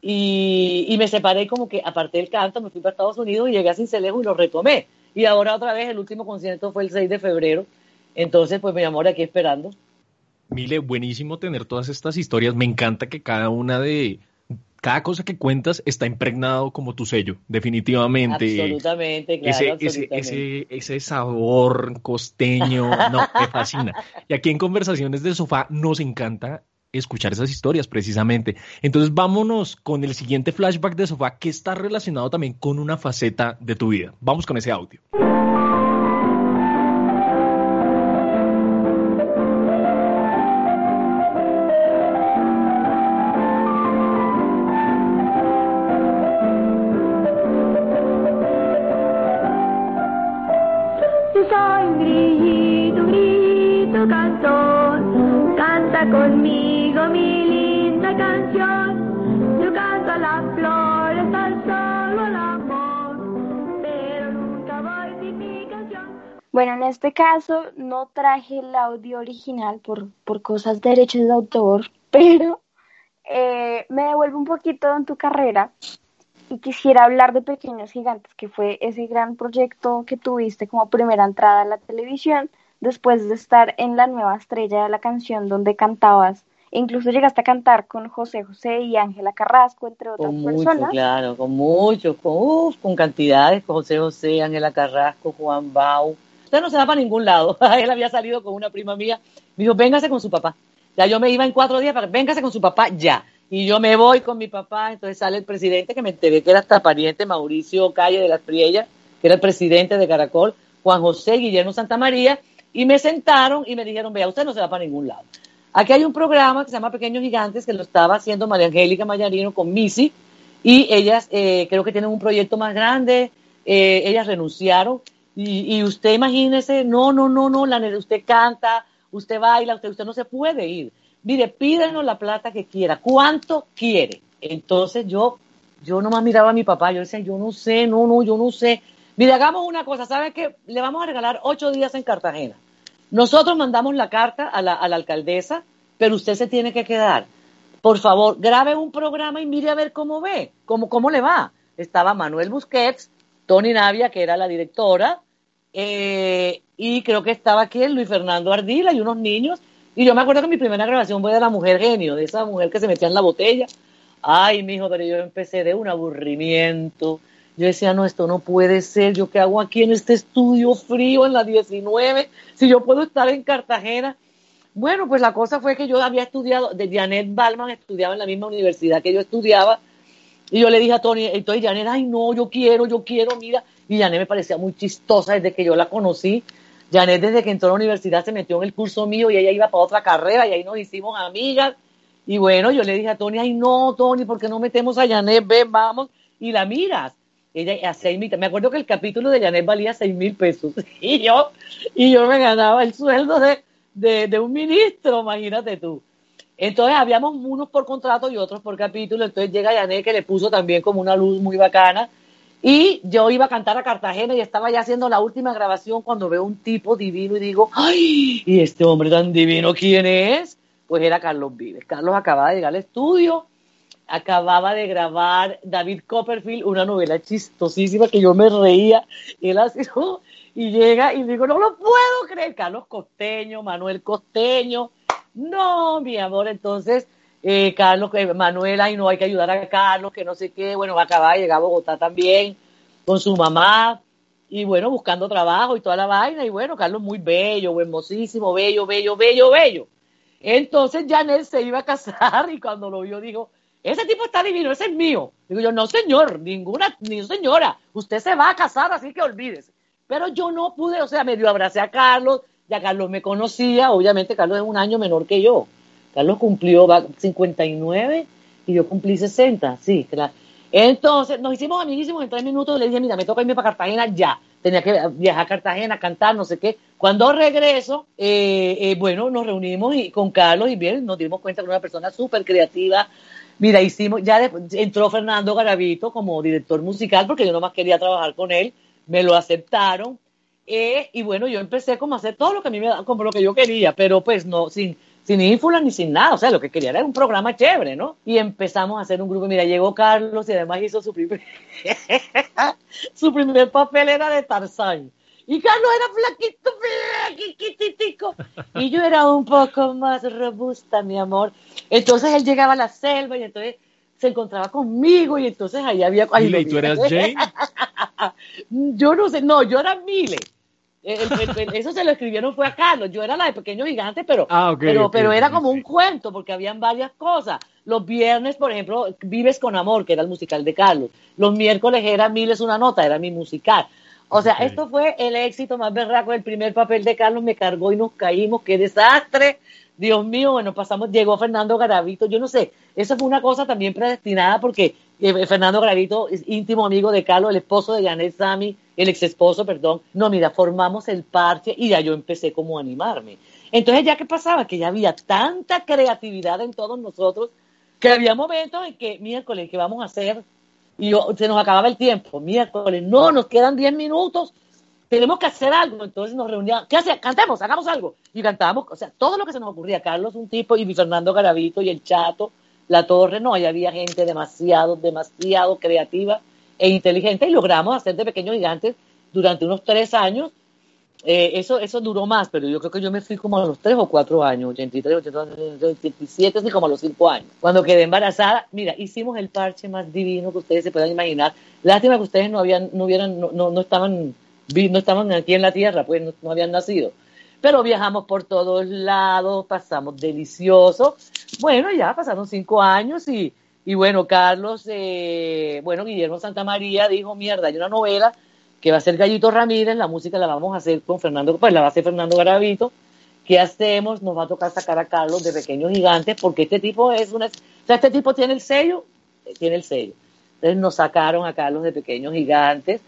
y, y me separé como que aparté el canto, me fui para Estados Unidos y llegué a Cincelejo y lo retomé. Y ahora otra vez el último concierto fue el 6 de febrero, entonces pues mi amor aquí esperando. Mile, buenísimo tener todas estas historias, me encanta que cada una de cada cosa que cuentas está impregnado como tu sello, definitivamente. Absolutamente, claro. Ese, absolutamente. ese, ese, sabor costeño, no, me fascina. Y aquí en Conversaciones de Sofá nos encanta escuchar esas historias precisamente. Entonces vámonos con el siguiente flashback de Sofá que está relacionado también con una faceta de tu vida. Vamos con ese audio. Bueno, en este caso no traje el audio original por, por cosas de derechos de autor, pero eh, me devuelvo un poquito en tu carrera y quisiera hablar de Pequeños Gigantes, que fue ese gran proyecto que tuviste como primera entrada a la televisión, después de estar en la nueva estrella de la canción donde cantabas, e incluso llegaste a cantar con José José y Ángela Carrasco, entre otras Con mucho, personas. claro, con muchos, con, uf, con cantidades, con José José, Ángela Carrasco, Juan Bau. Usted no se va para ningún lado. Él había salido con una prima mía, me dijo, véngase con su papá. Ya yo me iba en cuatro días para, véngase con su papá ya. Y yo me voy con mi papá, entonces sale el presidente, que me enteré que era hasta pariente, Mauricio Calle de las Priellas, que era el presidente de Caracol, Juan José Guillermo Santa María, y me sentaron y me dijeron, vea, usted no se va para ningún lado. Aquí hay un programa que se llama Pequeños Gigantes, que lo estaba haciendo María Angélica Mayarino con Missy, y ellas eh, creo que tienen un proyecto más grande, eh, ellas renunciaron, y, y, usted imagínese, no, no, no, no, la, usted canta, usted baila, usted, usted no se puede ir mire, pídanos la plata que quiera, ¿cuánto quiere? Entonces yo, yo nomás miraba a mi papá, yo decía, yo no sé, no, no, yo no sé. Mire, hagamos una cosa, ¿sabe qué? Le vamos a regalar ocho días en Cartagena. Nosotros mandamos la carta a la, a la alcaldesa, pero usted se tiene que quedar. Por favor, grabe un programa y mire a ver cómo ve, cómo, cómo le va. Estaba Manuel Busquets, Tony Navia, que era la directora, eh, y creo que estaba aquí Luis Fernando Ardila y unos niños, y yo me acuerdo que mi primera grabación fue de la mujer genio, de esa mujer que se metía en la botella. Ay, mijo, pero yo empecé de un aburrimiento. Yo decía, no, esto no puede ser, yo qué hago aquí en este estudio frío en la 19, si yo puedo estar en Cartagena. Bueno, pues la cosa fue que yo había estudiado, de Janet Balman estudiaba en la misma universidad que yo estudiaba, y yo le dije a Tony, entonces Janet, ay no, yo quiero, yo quiero, mira, y Janet me parecía muy chistosa desde que yo la conocí. Janet desde que entró a la universidad se metió en el curso mío y ella iba para otra carrera y ahí nos hicimos amigas. Y bueno, yo le dije a Tony, ay no, Tony, ¿por qué no metemos a Janet? Ven, vamos, y la miras ella a seis mil, me acuerdo que el capítulo de Janet valía seis mil pesos y yo, y yo me ganaba el sueldo de, de, de, un ministro, imagínate tú. Entonces habíamos unos por contrato y otros por capítulo, entonces llega Janet que le puso también como una luz muy bacana y yo iba a cantar a Cartagena y estaba ya haciendo la última grabación cuando veo un tipo divino y digo, ¡ay! ¿Y este hombre tan divino quién es? Pues era Carlos Vives. Carlos acababa de llegar al estudio acababa de grabar David Copperfield, una novela chistosísima que yo me reía. Él así, y llega y digo, no lo puedo creer. Carlos Costeño, Manuel Costeño. No, mi amor, entonces, eh, Carlos, eh, Manuel, ay, no, hay que ayudar a Carlos, que no sé qué. Bueno, acaba de llegar a Bogotá también con su mamá. Y bueno, buscando trabajo y toda la vaina. Y bueno, Carlos muy bello, hermosísimo, bello, bello, bello, bello. Entonces Janet se iba a casar y cuando lo vio dijo, ese tipo está divino, ese es mío. Digo yo, no señor, ninguna, ni señora, usted se va a casar, así que olvídese. Pero yo no pude, o sea, medio abracé a Carlos, ya Carlos me conocía, obviamente Carlos es un año menor que yo. Carlos cumplió 59 y yo cumplí 60, sí, claro. Entonces nos hicimos amiguísimos en tres minutos, le dije, mira, me toca irme para Cartagena ya. Tenía que viajar a Cartagena, cantar, no sé qué. Cuando regreso, eh, eh, bueno, nos reunimos y, con Carlos y bien, nos dimos cuenta que era una persona súper creativa, Mira, hicimos, ya entró Fernando Garavito como director musical porque yo nomás quería trabajar con él, me lo aceptaron. Eh, y bueno, yo empecé como a hacer todo lo que a mí me como lo que yo quería, pero pues no, sin, sin ínfula ni sin nada, o sea, lo que quería era un programa chévere, ¿no? Y empezamos a hacer un grupo, mira, llegó Carlos y además hizo su primer, su primer papel era de Tarzán. Y Carlos era flaquito, flaquititico. Y yo era un poco más robusta, mi amor. Entonces él llegaba a la selva y entonces se encontraba conmigo y entonces ahí había... ¿Y tú eras Jane? yo no sé, no, yo era Mile. Eso se lo escribieron fue a Carlos. Yo era la de Pequeño Gigante, pero, ah, pero, pero era como un cuento porque habían varias cosas. Los viernes, por ejemplo, Vives con Amor, que era el musical de Carlos. Los miércoles era Miles una nota, era mi musical. O sea, esto fue el éxito más berraco. El primer papel de Carlos me cargó y nos caímos. ¡Qué desastre! Dios mío, bueno, pasamos, llegó Fernando Garavito. Yo no sé, eso fue una cosa también predestinada porque eh, Fernando Garavito es íntimo amigo de Carlos, el esposo de Janet Sami, el ex esposo, perdón. No, mira, formamos el parche y ya yo empecé como a animarme. Entonces, ¿ya qué pasaba? Que ya había tanta creatividad en todos nosotros que había momentos en que, miércoles, ¿qué vamos a hacer? y se nos acababa el tiempo, miércoles, no, nos quedan 10 minutos, tenemos que hacer algo, entonces nos reuníamos, ¿qué hacemos? Cantemos, hagamos algo, y cantábamos, o sea, todo lo que se nos ocurría, Carlos un tipo, y Fernando Garavito, y el Chato, la Torre, no, ahí había gente demasiado, demasiado creativa e inteligente, y logramos hacer de pequeños gigantes durante unos tres años, eh, eso, eso duró más, pero yo creo que yo me fui como a los 3 o 4 años, 83, 82, 87, así como a los 5 años. Cuando quedé embarazada, mira, hicimos el parche más divino que ustedes se puedan imaginar. Lástima que ustedes no habían, no hubieran, no, no, estaban, no estaban aquí en la tierra, pues no, habían nacido. Pero viajamos por todos lados, pasamos delicioso. Bueno, ya pasaron 5 años y, y bueno, Carlos, eh, bueno, Guillermo Santa María dijo, mierda, hay una novela que va a ser Gallito Ramírez, la música la vamos a hacer con Fernando, pues la va a hacer Fernando Garavito. ¿Qué hacemos? Nos va a tocar sacar a Carlos de Pequeños Gigantes, porque este tipo es una, o sea, este tipo tiene el sello, tiene el sello. Entonces nos sacaron a Carlos de Pequeños Gigantes.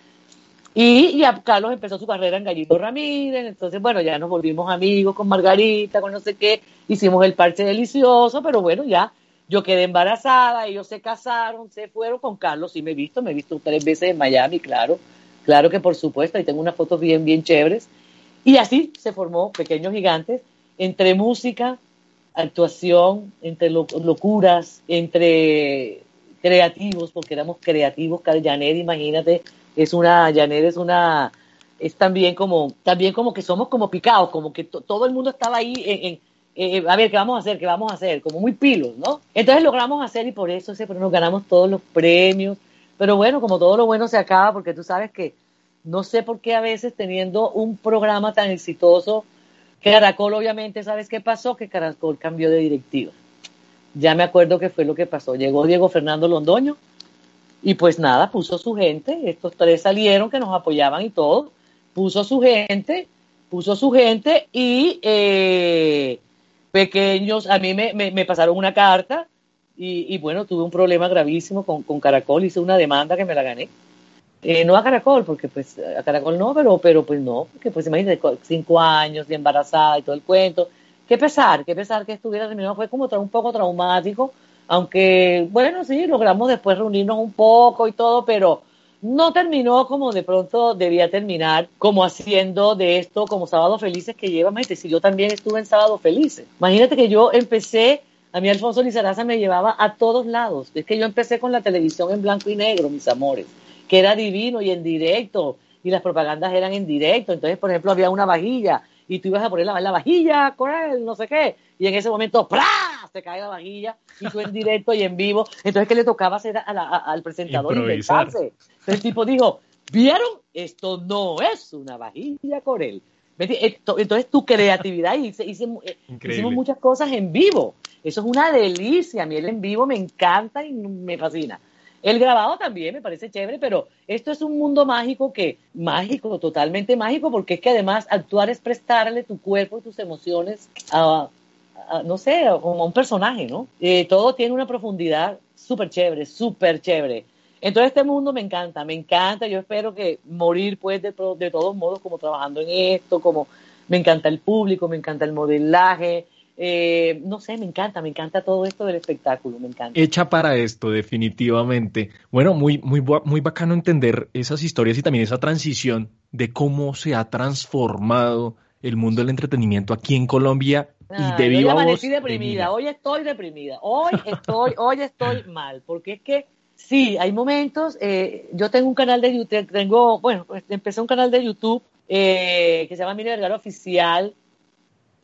Y ya Carlos empezó su carrera en Gallito Ramírez, entonces bueno, ya nos volvimos amigos con Margarita, con no sé qué, hicimos el parche delicioso, pero bueno, ya yo quedé embarazada, ellos se casaron, se fueron con Carlos, sí me he visto, me he visto tres veces en Miami, claro, Claro que por supuesto, y tengo unas fotos bien, bien chéveres. Y así se formó Pequeños Gigantes, entre música, actuación, entre locuras, entre creativos, porque éramos creativos. Janet, imagínate, es una, Janet es una, es también como, también como que somos como picados, como que todo el mundo estaba ahí en, en a ver, ¿qué vamos a hacer? ¿Qué vamos a hacer? Como muy pilos, ¿no? Entonces logramos hacer y por eso nos ganamos todos los premios Pero bueno, como todo lo bueno se acaba, porque tú sabes que no sé por qué a veces teniendo un programa tan exitoso, Caracol obviamente, ¿sabes qué pasó? Que Caracol cambió de directiva. Ya me acuerdo que fue lo que pasó. Llegó Diego Fernando Londoño y pues nada, puso su gente. Estos tres salieron que nos apoyaban y todo. Puso su gente, puso su gente y eh, pequeños, a mí me, me, me pasaron una carta y, y, bueno, tuve un problema gravísimo con, con, Caracol, hice una demanda que me la gané. Eh, no a Caracol, porque pues a Caracol no, pero, pero pues no, porque pues imagínate, cinco años de embarazada y todo el cuento. Qué pesar, qué pesar que estuviera terminado, fue como un poco traumático, aunque bueno, sí, logramos después reunirnos un poco y todo, pero no terminó como de pronto debía terminar, como haciendo de esto como Sábado Felices que lleva, imagínate, si yo también estuve en Sábado Felices. Imagínate que yo empecé, a mí Alfonso Lizaraza me llevaba a todos lados, es que yo empecé con la televisión en blanco y negro, mis amores, que era divino y en directo, y las propagandas eran en directo, entonces, por ejemplo, había una vajilla, y tú ibas a poner la, la vajilla con él, no sé qué, y en ese momento, ¡plá! se cae la vajilla, y tú en directo y en vivo, entonces, ¿qué le tocaba hacer a la, a, al presentador? Inventarse. El tipo dijo, ¿vieron? Esto no es una vajilla con él. Entonces tu creatividad, hice, hice, eh, hicimos muchas cosas en vivo. Eso es una delicia. A mí el en vivo me encanta y me fascina. El grabado también me parece chévere, pero esto es un mundo mágico que, mágico, totalmente mágico, porque es que además actuar es prestarle tu cuerpo y tus emociones a, no sé, como a un personaje, ¿no? Eh, todo tiene una profundidad súper chévere, súper chévere. Entonces este mundo me encanta, me encanta, yo espero que morir pues de, de todos modos como trabajando en esto, como me encanta el público, me encanta el modelaje, eh, no sé, me encanta, me encanta todo esto del espectáculo, me encanta. Hecha para esto, definitivamente. Bueno, muy, muy, muy bacano entender esas historias y también esa transición de cómo se ha transformado el mundo del entretenimiento aquí en Colombia y de viva hoy amanecí deprimida, hoy estoy deprimida, hoy estoy, hoy estoy mal, porque es que Sí, hay momentos. Eh, yo tengo un canal de YouTube, tengo, bueno, empecé un canal de YouTube eh, que se llama Mini Vergara Oficial.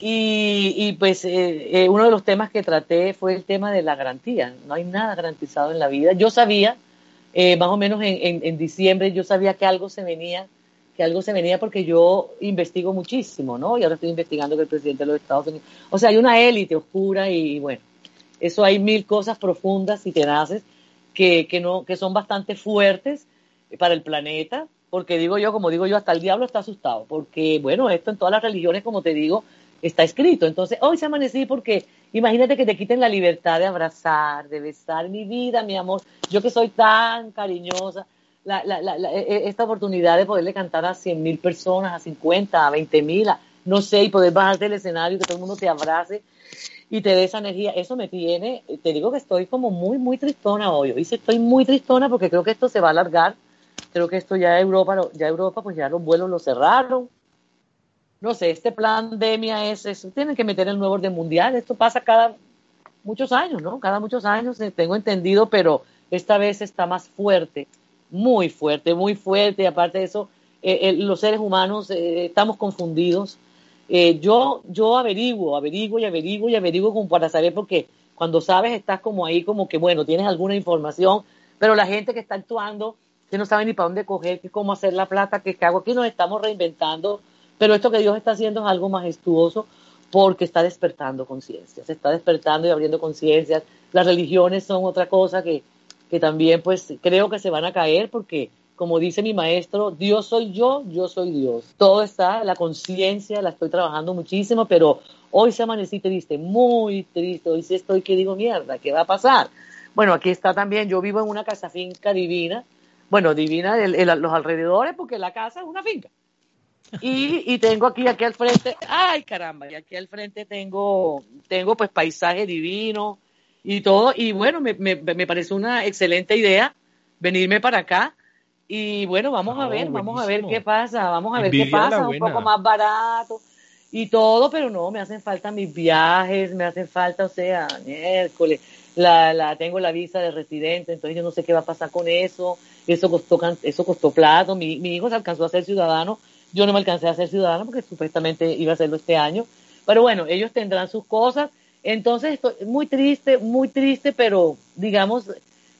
Y, pues eh, eh, uno de los temas que traté fue el tema de la garantía. No hay nada garantizado en la vida. Yo sabía, eh, más o menos en, en, diciembre, yo sabía que algo se venía, que algo se venía porque yo investigo muchísimo, ¿no? Y ahora estoy investigando que el presidente de los Estados Unidos. O sea, hay una élite oscura y, y bueno, eso hay mil cosas profundas y tenaces que, que, no, que son bastante fuertes para el planeta, porque digo yo, como digo yo, hasta el diablo está asustado, porque bueno, esto en todas las religiones, como te digo, está escrito. Entonces, hoy se amanecí porque imagínate que te quiten la libertad de abrazar, de besar mi vida, mi amor. Yo que soy tan cariñosa, la, la, la, e, e, esta oportunidad de poderle cantar a cien mil personas, a 50, a 20 mil, no sé, y poder bajarte del escenario, que todo el mundo te abrace y te dé esa energía, eso me tiene, te digo que estoy como muy, muy tristona hoy. Hoy sí estoy muy tristona porque creo que esto se va a alargar. Creo que esto ya Europa, ya Europa, pues ya los vuelos lo cerraron. No sé, este plan pandemia es, eso tienen que meter el nuevo orden mundial. Esto pasa cada muchos años, ¿no? Cada muchos años, eh, tengo entendido, pero esta vez está más fuerte, muy fuerte, muy fuerte. Y aparte de eso, eh, eh, los seres humanos eh, estamos confundidos eh, yo, yo averiguo, averiguo y averiguo y averiguo como para saber porque cuando sabes estás como ahí como que bueno, tienes alguna información, pero la gente que está actuando, que no sabe ni para dónde coger, que cómo hacer la plata, que hago, aquí nos estamos reinventando, pero esto que Dios está haciendo es algo majestuoso porque está despertando conciencias, está despertando y abriendo conciencias. Las religiones son otra cosa que, que también pues creo que se van a caer porque como dice mi maestro, Dios soy yo, yo soy Dios. Todo está, la conciencia la estoy trabajando muchísimo, pero hoy se amanecí triste, muy triste, hoy sí estoy que digo, mierda, ¿qué va a pasar? Bueno, aquí está también, yo vivo en una casa finca divina, bueno, divina el, el, los alrededores porque la casa es una finca. Y, y, tengo aquí, aquí al frente, ay caramba, y aquí al frente tengo, tengo pues paisaje divino y todo, y bueno, me, me, me parece una excelente idea venirme para acá. Y bueno, vamos a ver, vamos a ver qué pasa, vamos a ver qué pasa, un poco más barato y todo, pero no, me hacen falta mis viajes, me hacen falta, o sea, miércoles, la, la, tengo la visa de residente, entonces yo no sé qué va a pasar con eso, eso costó, eso costó plato, mi, mi hijo se alcanzó a ser ciudadano, yo no me alcancé a ser ciudadano porque supuestamente iba a hacerlo este año, pero bueno, ellos tendrán sus cosas, entonces estoy muy triste, muy triste, pero digamos,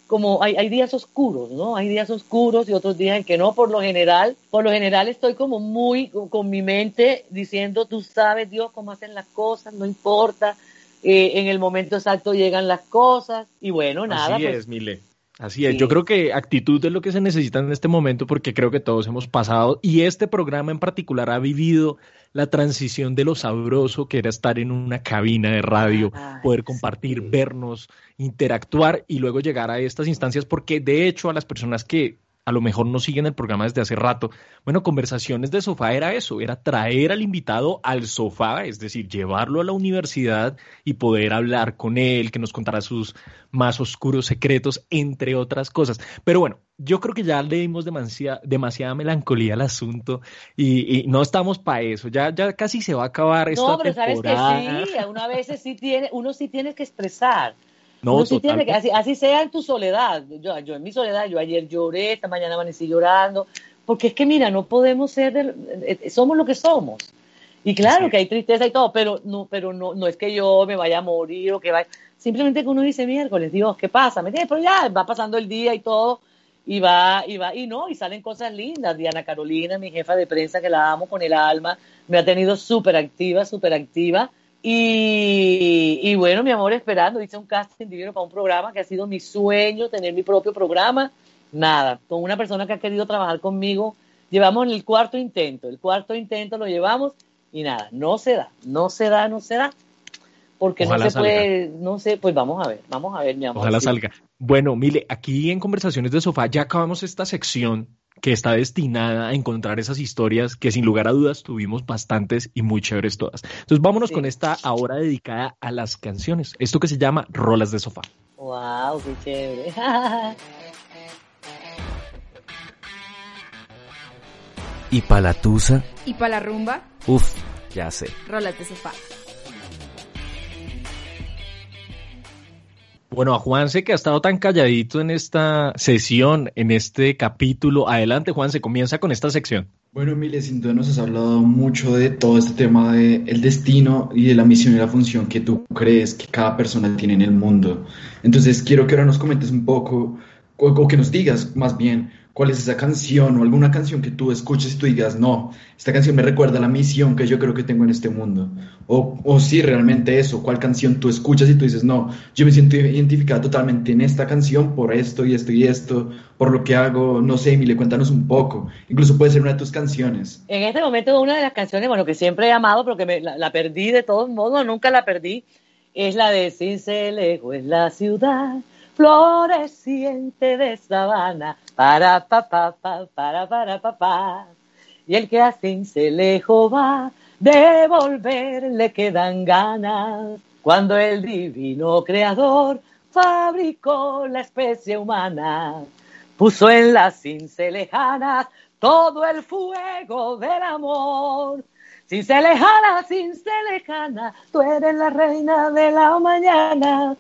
como hay, hay días oscuros, ¿no? Hay días oscuros y otros días en que no, por lo general, por lo general estoy como muy con mi mente diciendo, tú sabes Dios cómo hacen las cosas, no importa, eh, en el momento exacto llegan las cosas y bueno, nada. Así pues, es, Mile. Así es, Sí. yo creo que actitud es lo que se necesita en este momento porque creo que todos hemos pasado y este programa en particular ha vivido la transición de lo sabroso que era estar en una cabina de radio, Ay, poder compartir, sí. vernos, interactuar y luego llegar a estas instancias porque de hecho a las personas que a lo mejor no siguen el programa desde hace rato, bueno, conversaciones de sofá era eso, era traer al invitado al sofá, es decir, llevarlo a la universidad y poder hablar con él, que nos contara sus más oscuros secretos, entre otras cosas. Pero bueno, yo creo que ya le dimos demasiada, demasiada melancolía al asunto y, y no estamos para eso, ya, ya casi se va a acabar esta no, pero sabes temporada. que sí, a una veces sí tiene, uno sí tiene que expresar. No, uno sí tiene que, así, así sea en tu soledad. Yo, yo en mi soledad, yo ayer lloré, esta mañana amanecí llorando, porque es que mira, no podemos ser, del- eh, eh, somos lo que somos. Y claro que hay tristeza y todo, pero no, pero no, no es que yo me vaya a morir o que vaya, simplemente que uno dice miércoles, Dios, ¿qué pasa? ¿Me entiendes? Pero ya va pasando el día y todo, y va, y va, y no, y salen cosas lindas. Diana Carolina, mi jefa de prensa, que la amo con el alma, me ha tenido súper activa, súper activa. Y, y bueno, mi amor, esperando, hice un casting divino para un programa que ha sido mi sueño, tener mi propio programa. Nada, con una persona que ha querido trabajar conmigo, llevamos el cuarto intento, el cuarto intento lo llevamos y nada, no se da, no se da, no se da, porque Ojalá no se salga. puede, no sé, pues vamos a ver, vamos a ver, mi amor. Ojalá sí. salga. Bueno, Mile, aquí en Conversaciones de Sofá ya acabamos esta sección que está destinada a encontrar esas historias que sin lugar a dudas tuvimos bastantes y muy chéveres todas. Entonces vámonos Sí. con esta ahora dedicada a las canciones, esto que se llama Rolas de Sofá. Wow, qué chévere. ¿Y pa' la tusa? Y para la rumba, Uf, ya sé. rolas de sofá. Bueno, a Juanse que ha estado tan calladito en esta sesión, en este capítulo. Adelante, Juanse, comienza con esta sección. Bueno, Emilia, sin duda nos has hablado mucho de todo este tema de el destino y de la misión y la función que tú crees que cada persona tiene en el mundo. Entonces, quiero que ahora nos comentes un poco, o que nos digas más bien, cuál es esa canción o alguna canción que tú escuches y tú digas, no, esta canción me recuerda la misión que yo creo que tengo en este mundo. O, o si realmente eso, cuál canción tú escuchas y tú dices, no, yo me siento identificada totalmente en esta canción por esto y esto y esto, por lo que hago, no sé, Emilia, cuéntanos un poco. Incluso puede ser una de tus canciones. En este momento una de las canciones, bueno, que siempre he amado, pero que me, la, la perdí de todos modos, nunca la perdí, es la de Cincelejo, es la ciudad floreciente de sabana, para pa pa pa, para para pa pa. Y el que a Cincelejo va, de volver le quedan ganas, cuando el divino creador fabricó la especie humana puso en las cincelejanas todo el fuego del amor. Cincelejana, cincelejana, tú eres la reina de la mañana.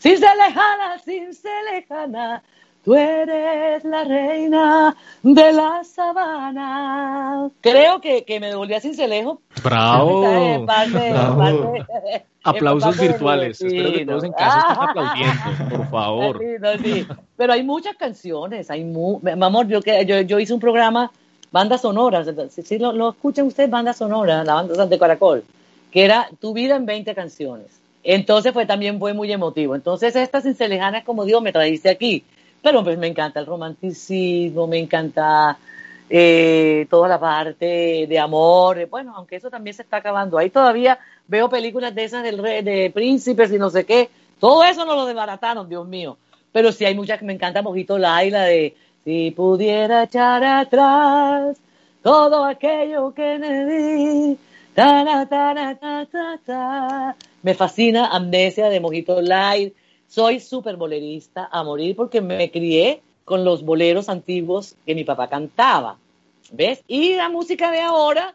Cincelejana, cincelejana, tú eres la reina de la sabana. Creo que, que me devolví a Cincelejo. ¡Bravo! Parte- Bravo. parte- Aplausos parte de virtuales. Espero que todos en casa estén aplaudiendo, por favor. Sí, no, sí. Pero hay muchas canciones, hay mu mi amor, yo yo, yo hice un programa bandas sonoras, si, si lo, lo escuchan ustedes bandas sonoras, la banda de Caracol, que era Tu vida en 20 canciones. Entonces fue también fue muy emotivo. Entonces esta cincelejana es como Dios me trajiste aquí. Pero pues me encanta el romanticismo, me encanta eh, toda la parte de amor. Bueno, aunque eso también se está acabando. Ahí todavía veo películas de esas del rey, de príncipes y no sé qué. Todo eso no lo desbarataron, Dios mío. Pero sí hay muchas que me encanta Mojito Laila de si pudiera echar atrás todo aquello que me di. Ta, ta, ta. Me fascina Amnesia de Mojito Light. Soy súper bolerista a morir porque me crié con los boleros antiguos que mi papá cantaba. ¿Ves? Y la música de ahora,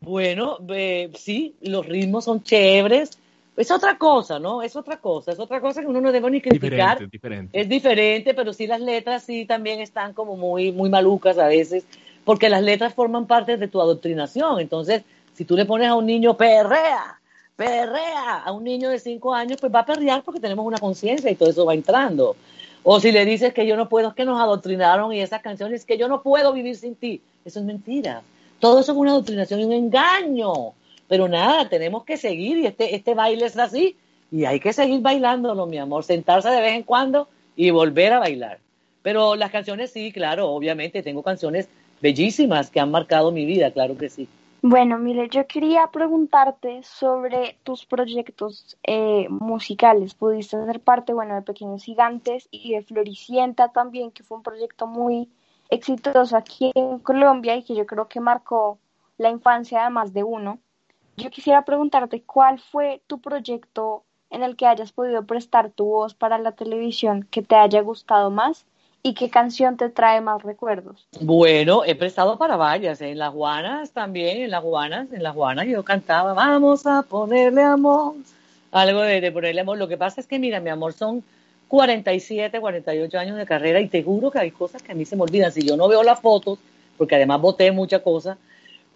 bueno, eh, sí, los ritmos son chéveres. Es otra cosa, ¿no? Es otra cosa. Es otra cosa que uno no debe ni criticar. Diferente, diferente. Es diferente, pero sí las letras sí también están como muy, muy malucas a veces, porque las letras forman parte de tu adoctrinación. Entonces, si tú le pones a un niño perrea, perrea a un niño de cinco años, pues va a perrear porque tenemos una conciencia y todo eso va entrando. O si le dices que yo no puedo, es que nos adoctrinaron y esas canciones, que yo no puedo vivir sin ti. Eso es mentira. Todo eso es una adoctrinación y un engaño. Pero nada, tenemos que seguir y este, este baile es así. Y hay que seguir bailándolo, mi amor. Sentarse de vez en cuando y volver a bailar. Pero las canciones sí, claro, obviamente. Tengo canciones bellísimas que han marcado mi vida, claro que sí. Bueno, mire, yo quería preguntarte sobre tus proyectos eh, musicales. Pudiste ser parte, bueno, de Pequeños Gigantes y de Floricienta también, que fue un proyecto muy exitoso aquí en Colombia y que yo creo que marcó la infancia de más de uno. Yo quisiera preguntarte cuál fue tu proyecto en el que hayas podido prestar tu voz para la televisión que te haya gustado más ¿Y qué canción te trae más recuerdos? Bueno, he prestado para varias. En las Juanas también, en las Juanas, en las Juanas yo cantaba, vamos a ponerle amor. Algo de, ponerle amor. Lo que pasa es que, mira, mi amor, son 47, 48 años de carrera y te juro que hay cosas que a mí se me olvidan. Si yo no veo las fotos, porque además voté muchas cosas,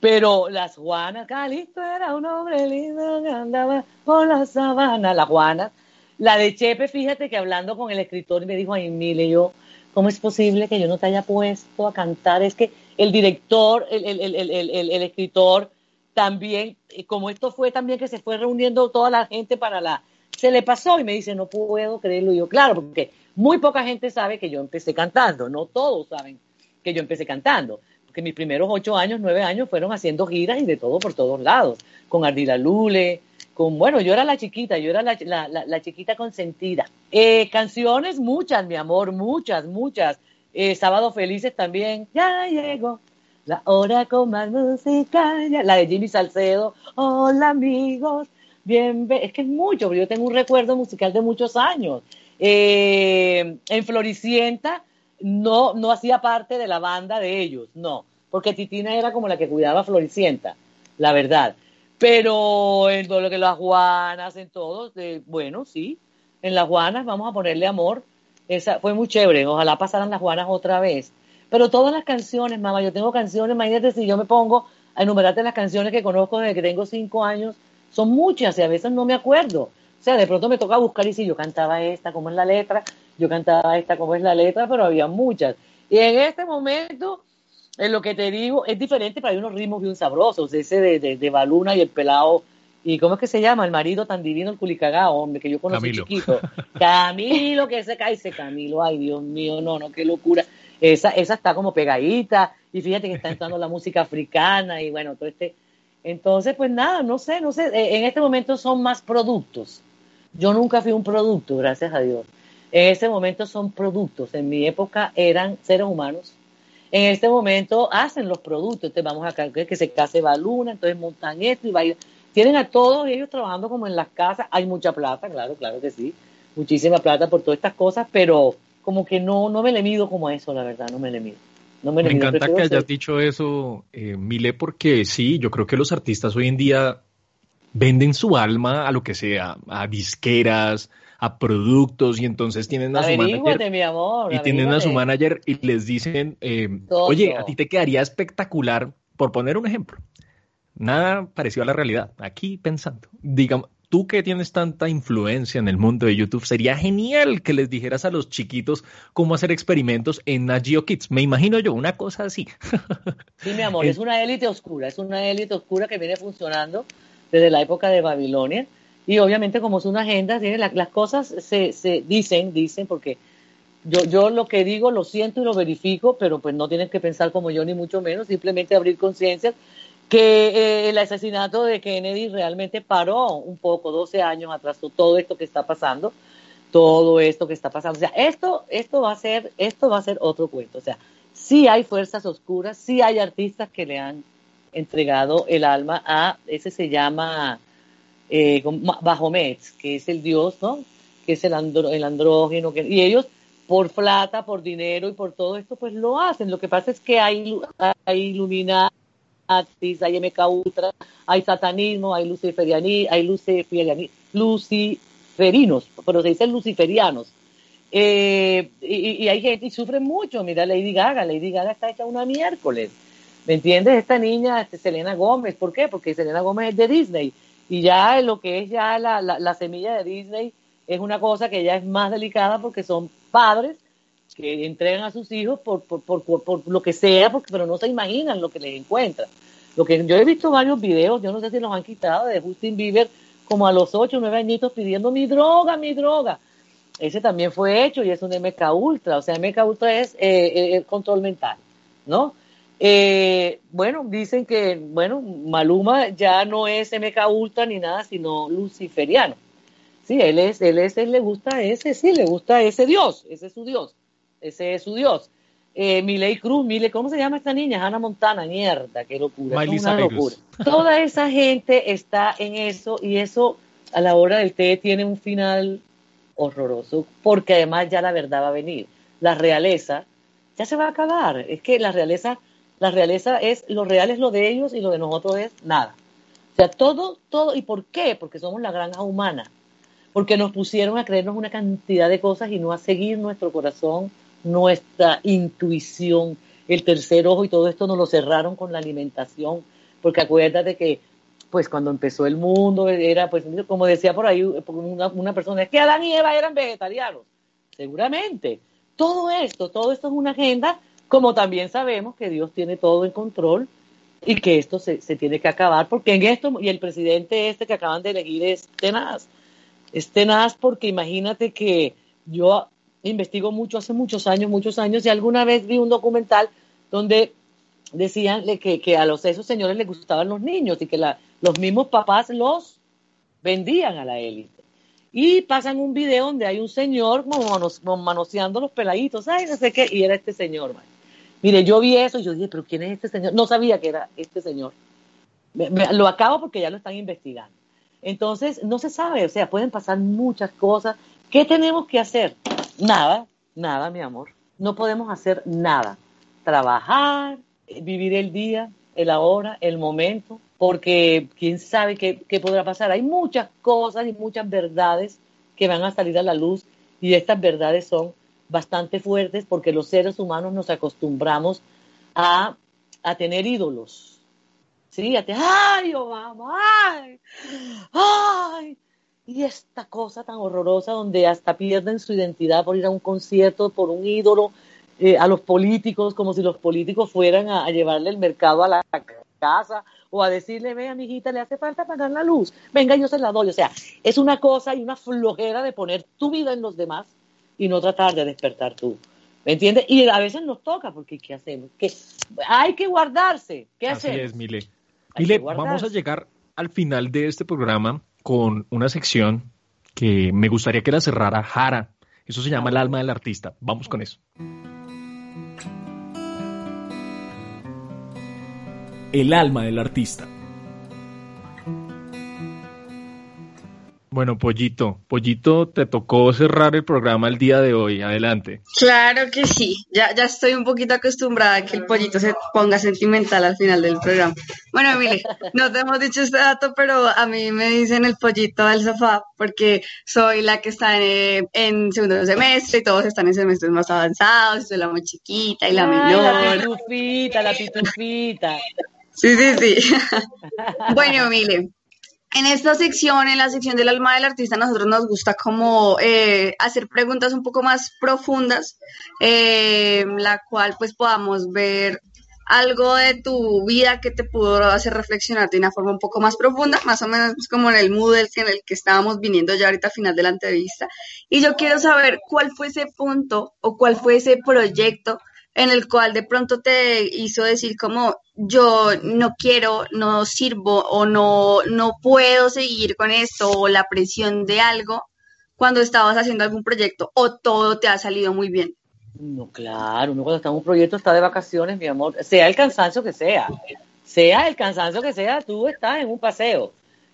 pero las Juanas, Calixto era un hombre lindo que andaba por la sabana, las Juanas. La de Chepe, fíjate que hablando con el escritor me dijo, ay, mire, yo ¿Cómo es posible que yo no te haya puesto a cantar? Es que el director, el, el, el, el escritor, también, como esto fue también que se fue reuniendo toda la gente para la... Se le pasó y me dice, no puedo creerlo. Y yo, claro, porque muy poca gente sabe que yo empecé cantando, no todos saben que yo empecé cantando, porque mis primeros ocho años, nueve años fueron haciendo giras y de todo por todos lados, con Ardila Lule, bueno, yo era la chiquita, yo era la, chiquita consentida. Eh, canciones, muchas, mi amor, muchas, muchas. Eh, Sábado Felices también, ya llegó. La hora con más música, la de Jimmy Salcedo, hola amigos, bien, es que es mucho, pero yo tengo un recuerdo musical de muchos años. Eh, en Floricienta no, no hacía parte de la banda de ellos, no, porque Titina era como la que cuidaba Floricienta, la verdad. Pero en todo lo que las Juanas, en todo, bueno, sí, en las Juanas vamos a ponerle amor. Esa fue muy chévere, ojalá pasaran las Juanas otra vez. Pero todas las canciones, mamá, yo tengo canciones, imagínate si yo me pongo a enumerarte las canciones que conozco desde que tengo cinco años, son muchas y a veces no me acuerdo. O sea, de pronto me toca buscar y si yo cantaba esta, cómo es la letra, yo cantaba esta, cómo es la letra, pero había muchas. Y en este momento es lo que te digo, es diferente, pero hay unos ritmos bien sabrosos, ese de, de, Baluna y el pelado, y ¿cómo es que se llama? El marido tan divino, el culicagao, hombre, que yo conocí chiquito. Camilo, que se cae, ese Camilo, ay Dios mío, no, no, qué locura. Esa, esa está como pegadita, y fíjate que está entrando la música africana, y bueno, todo este... Entonces, pues nada, no sé, no sé, e, en este momento son más productos. Yo nunca fui un producto, gracias a Dios. En este momento son productos. En mi época eran seres humanos en este momento hacen los productos, entonces vamos a que se case Baluna, entonces montan esto y bailan. Tienen a todos ellos trabajando como en las casas, hay mucha plata, claro, claro que sí, muchísima plata por todas estas cosas, pero como que no, no me le mido como a eso, la verdad, no me le mido. No me, encanta que hayas dicho eso, eh, Mile, porque sí, yo creo que los artistas hoy en día venden su alma a lo que sea, a disqueras, a productos y entonces tienen a su manager mi amor, y tienen a su manager y les dicen, eh, oye, a ti te quedaría espectacular, por poner un ejemplo, nada parecido a la realidad, aquí pensando, digamos, tú que tienes tanta influencia en el mundo de YouTube, sería genial que les dijeras a los chiquitos cómo hacer experimentos en Nagio Kids. Me imagino yo una cosa así. Sí, mi amor, es una élite oscura, es una élite oscura que viene funcionando desde la época de Babilonia y obviamente como es una agenda, tiene las cosas se, se dicen, dicen, porque yo, yo lo que digo lo siento y lo verifico, pero pues no tienen que pensar como yo ni mucho menos, simplemente abrir conciencias que eh, el asesinato de Kennedy realmente paró un poco, 12 años atrás, todo esto que está pasando, todo esto que está pasando. O sea, esto, esto va a ser, esto va a ser otro cuento. O sea, sí hay fuerzas oscuras, sí hay artistas que le han entregado el alma a, ese se llama eh, Bajomet, que es el dios, ¿no? Que es el, el andrógeno, que, y ellos por plata, por dinero y por todo esto, pues lo hacen. Lo que pasa es que hay, hay Illuminatis, hay MK Ultra, hay satanismo, hay luciferianí, hay luciferianí, luciferinos, pero se dicen luciferianos. Eh, y, y, hay gente y sufren mucho. Mira, Lady Gaga, Lady Gaga está hecha una miércoles. ¿Me entiendes? Esta niña, este, Selena Gómez, ¿por qué? Porque Selena Gómez es de Disney Y ya lo que es ya la, la, la semilla de Disney es una cosa que ya es más delicada porque son padres que entregan a sus hijos por, por, por, por, lo que sea, porque, pero no se imaginan lo que les encuentran. Lo que yo he visto varios videos, yo no sé si los han quitado, de Justin Bieber como a los 8 o 9 añitos pidiendo mi droga, mi droga. Ese también fue hecho y es un MK Ultra, o sea, MK Ultra es eh, eh, control mental, ¿no? Eh, bueno, dicen que, bueno, Maluma ya no es MK Ultra ni nada, sino luciferiano. Sí, él es, él es, él le gusta ese, sí, le gusta ese Dios, ese es su Dios, ese es su Dios. Eh, Miley Cruz, Miley, ¿cómo se llama esta niña? Hannah Montana, mierda, qué locura, Miley es una Cyrus. locura. Toda esa gente está en eso y eso a la hora del té tiene un final horroroso, porque además ya la verdad va a venir. La realeza ya se va a acabar. Es que la realeza, la realeza es, lo real es lo de ellos y lo de nosotros es nada. O sea, todo, todo, ¿y por qué? Porque somos la granja humana. Porque nos pusieron a creernos una cantidad de cosas y no a seguir nuestro corazón, nuestra intuición, el tercer ojo y todo esto nos lo cerraron con la alimentación. Porque acuérdate que pues cuando empezó el mundo era, pues como decía por ahí una, una persona, es que Adán y Eva eran vegetarianos. Seguramente. Todo esto, todo esto es una agenda, como también sabemos que Dios tiene todo en control y que esto se, tiene que acabar, porque en esto, y el presidente este que acaban de elegir es tenaz, es tenaz porque imagínate que yo investigo mucho hace muchos años, muchos años, y alguna vez vi un documental donde decían que, que a los, esos señores les gustaban los niños y que los mismos papás los vendían a la élite. Y pasan un video donde hay un señor manoseando los peladitos, ay, no sé qué, y era este señor, man. Mire, yo vi eso y yo dije, pero ¿quién es este señor? No sabía que era este señor. Lo acabo porque ya lo están investigando. Entonces, no se sabe, o sea, pueden pasar muchas cosas. ¿Qué tenemos que hacer? Nada, nada, mi amor. No podemos hacer nada. Trabajar, vivir el día, el ahora, el momento, porque quién sabe qué podrá pasar. Hay muchas cosas y muchas verdades que van a salir a la luz y estas verdades son bastante fuertes porque los seres humanos nos acostumbramos a, a tener ídolos. Sí, a te, ay, Obama, ay, ay. Y esta cosa tan horrorosa donde hasta pierden su identidad por ir a un concierto, por un ídolo, eh, a los políticos, como si los políticos fueran a, llevarle el mercado a la casa o a decirle, ve, amiguita, le hace falta pagar la luz, venga, yo se la doy. O sea, es una cosa y una flojera de poner tu vida en los demás y no tratar de despertar tú. ¿Me entiendes? Y a veces nos toca, porque ¿qué hacemos? ¿Qué? Hay que guardarse. ¿Qué Así hacemos? es, Mile. Hay Mile, que guardarse. vamos a llegar al final de este programa con una sección que me gustaría que la cerrara Jara. Eso se llama el alma del artista. Vamos con eso. El alma del artista. Bueno, Pollito, Pollito, te tocó cerrar el programa el día de hoy. Adelante. Claro que sí, ya, ya estoy un poquito acostumbrada a que el pollito se ponga sentimental al final del programa. Bueno, Emily, no te hemos dicho este dato, pero a mí me dicen el pollito del sofá porque soy la que está en, en segundo semestre y todos están en semestres más avanzados, soy la muy chiquita y la Ay, la menor. pitufita, la pitufita. Sí, sí, sí. Bueno, Mile, en esta sección, en la sección del alma del artista, nosotros nos gusta como eh, hacer preguntas un poco más profundas, eh, la cual pues podamos ver algo de tu vida que te pudo hacer reflexionar de una forma un poco más profunda, más o menos pues, como en el mood en el que estábamos viniendo ya ahorita al final de la entrevista. Y yo quiero saber cuál fue ese punto o cuál fue ese proyecto en el cual de pronto te hizo decir como yo no quiero, no sirvo o no, no puedo seguir con esto o la presión de algo cuando estabas haciendo algún proyecto o todo te ha salido muy bien. No, claro, uno cuando está en un proyecto está de vacaciones, mi amor, sea el cansancio que sea, sea el cansancio que sea, tú estás en un paseo.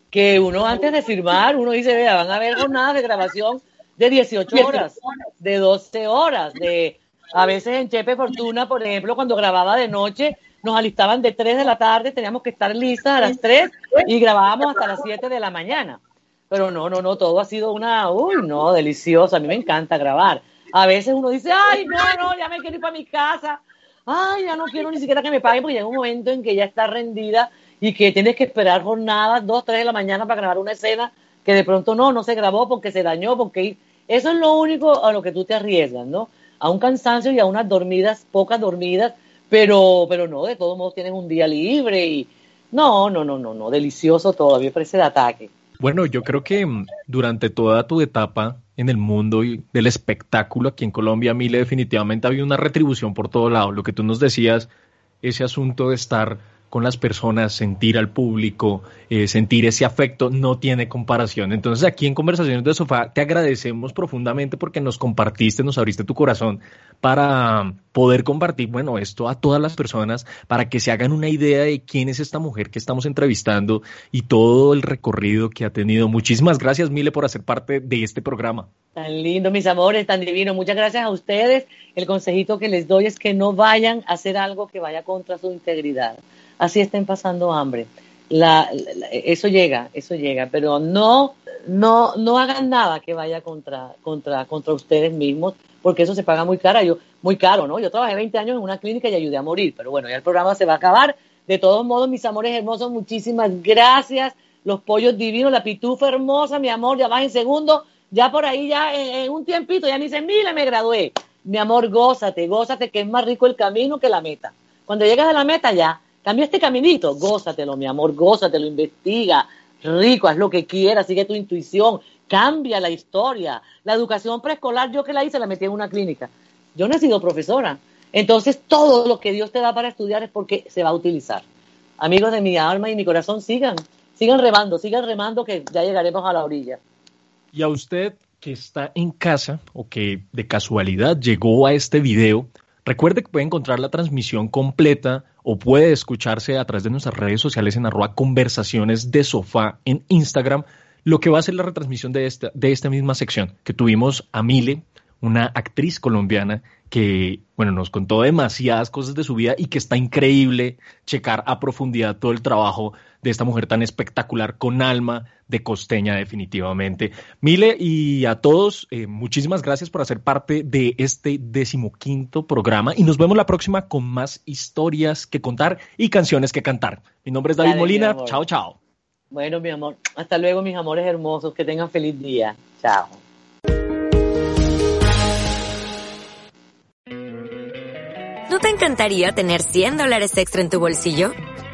Que uno antes de firmar, uno dice, vea, van a haber jornadas de grabación de 18 horas, de 12 horas, de a veces en Chepe Fortuna, por ejemplo, cuando grababa de noche, nos alistaban de 3 de la tarde, teníamos que estar listas a las 3 y grabábamos hasta las 7 de la mañana. Pero no, no, no, todo ha sido una, uy, no, delicioso, a mí me encanta grabar. A veces uno dice, ay, no, no, ya me quiero ir para mi casa, ay, ya no quiero ni siquiera que me paguen porque llega un momento en que ya está rendida y que tienes que esperar jornadas, dos, tres de la mañana para grabar una escena que de pronto no, no se grabó porque se dañó, porque eso es lo único a lo que tú te arriesgas, ¿no? A un cansancio y a unas dormidas, pocas dormidas, pero, pero no, de todos modos tienes un día libre y no, no, no, no, no, delicioso todo, me parece de ataque. Bueno, yo creo que mm, durante toda tu etapa en el mundo del espectáculo aquí en Colombia, Mile, definitivamente había una retribución por todo lado. Lo que tú nos decías, ese asunto de estar con las personas, sentir al público, eh, sentir ese afecto, no tiene comparación. Entonces aquí en Conversaciones de Sofá te agradecemos profundamente porque nos compartiste, nos abriste tu corazón para poder compartir, bueno, esto a todas las personas, para que se hagan una idea de quién es esta mujer que estamos entrevistando y todo el recorrido que ha tenido. Muchísimas gracias, Mile, por hacer parte de este programa. Tan lindo, mis amores, tan divino. Muchas gracias a ustedes. El consejito que les doy es que no vayan a hacer algo que vaya contra su integridad así estén pasando hambre. La, eso llega, eso llega, pero no, no, no hagan nada que vaya contra, contra, contra ustedes mismos, porque eso se paga muy caro, yo, muy caro, ¿no? Yo trabajé 20 años en una clínica y ayudé a morir, pero bueno, ya el programa se va a acabar. De todos modos, mis amores hermosos, muchísimas gracias. Los pollos divinos, la pitufa hermosa, mi amor, ya vas en segundo, ya por ahí, ya en, un tiempito, ya me dicen, mira, me gradué. Mi amor, gózate, gózate, que es más rico el camino que la meta. Cuando llegas a la meta, ya, Cambia este caminito, gózatelo, mi amor, gózatelo, investiga, rico, haz lo que quieras, sigue tu intuición, cambia la historia. La educación preescolar, yo que la hice, la metí en una clínica. Yo no he sido profesora. Entonces, todo lo que Dios te da para estudiar es porque se va a utilizar. Amigos de mi alma y mi corazón, sigan, sigan remando, sigan remando que ya llegaremos a la orilla. Y a usted que está en casa o que de casualidad llegó a este video, recuerde que puede encontrar la transmisión completa o puede escucharse a través de nuestras redes sociales en arroba conversaciones de sofá en Instagram, lo que va a ser la retransmisión de esta, de esta misma sección, que tuvimos a Mile, una actriz colombiana que, bueno, nos contó demasiadas cosas de su vida y que está increíble checar a profundidad todo el trabajo de esta mujer tan espectacular, con alma de costeña definitivamente. Mile y a todos, eh, muchísimas gracias por hacer parte de este decimoquinto programa y nos vemos la próxima con más historias que contar y canciones que cantar. Mi nombre es David Molina, chao, chao. Bueno, mi amor, hasta luego mis amores hermosos, que tengan feliz día. Chao. ¿No te encantaría tener 100 dólares extra en tu bolsillo?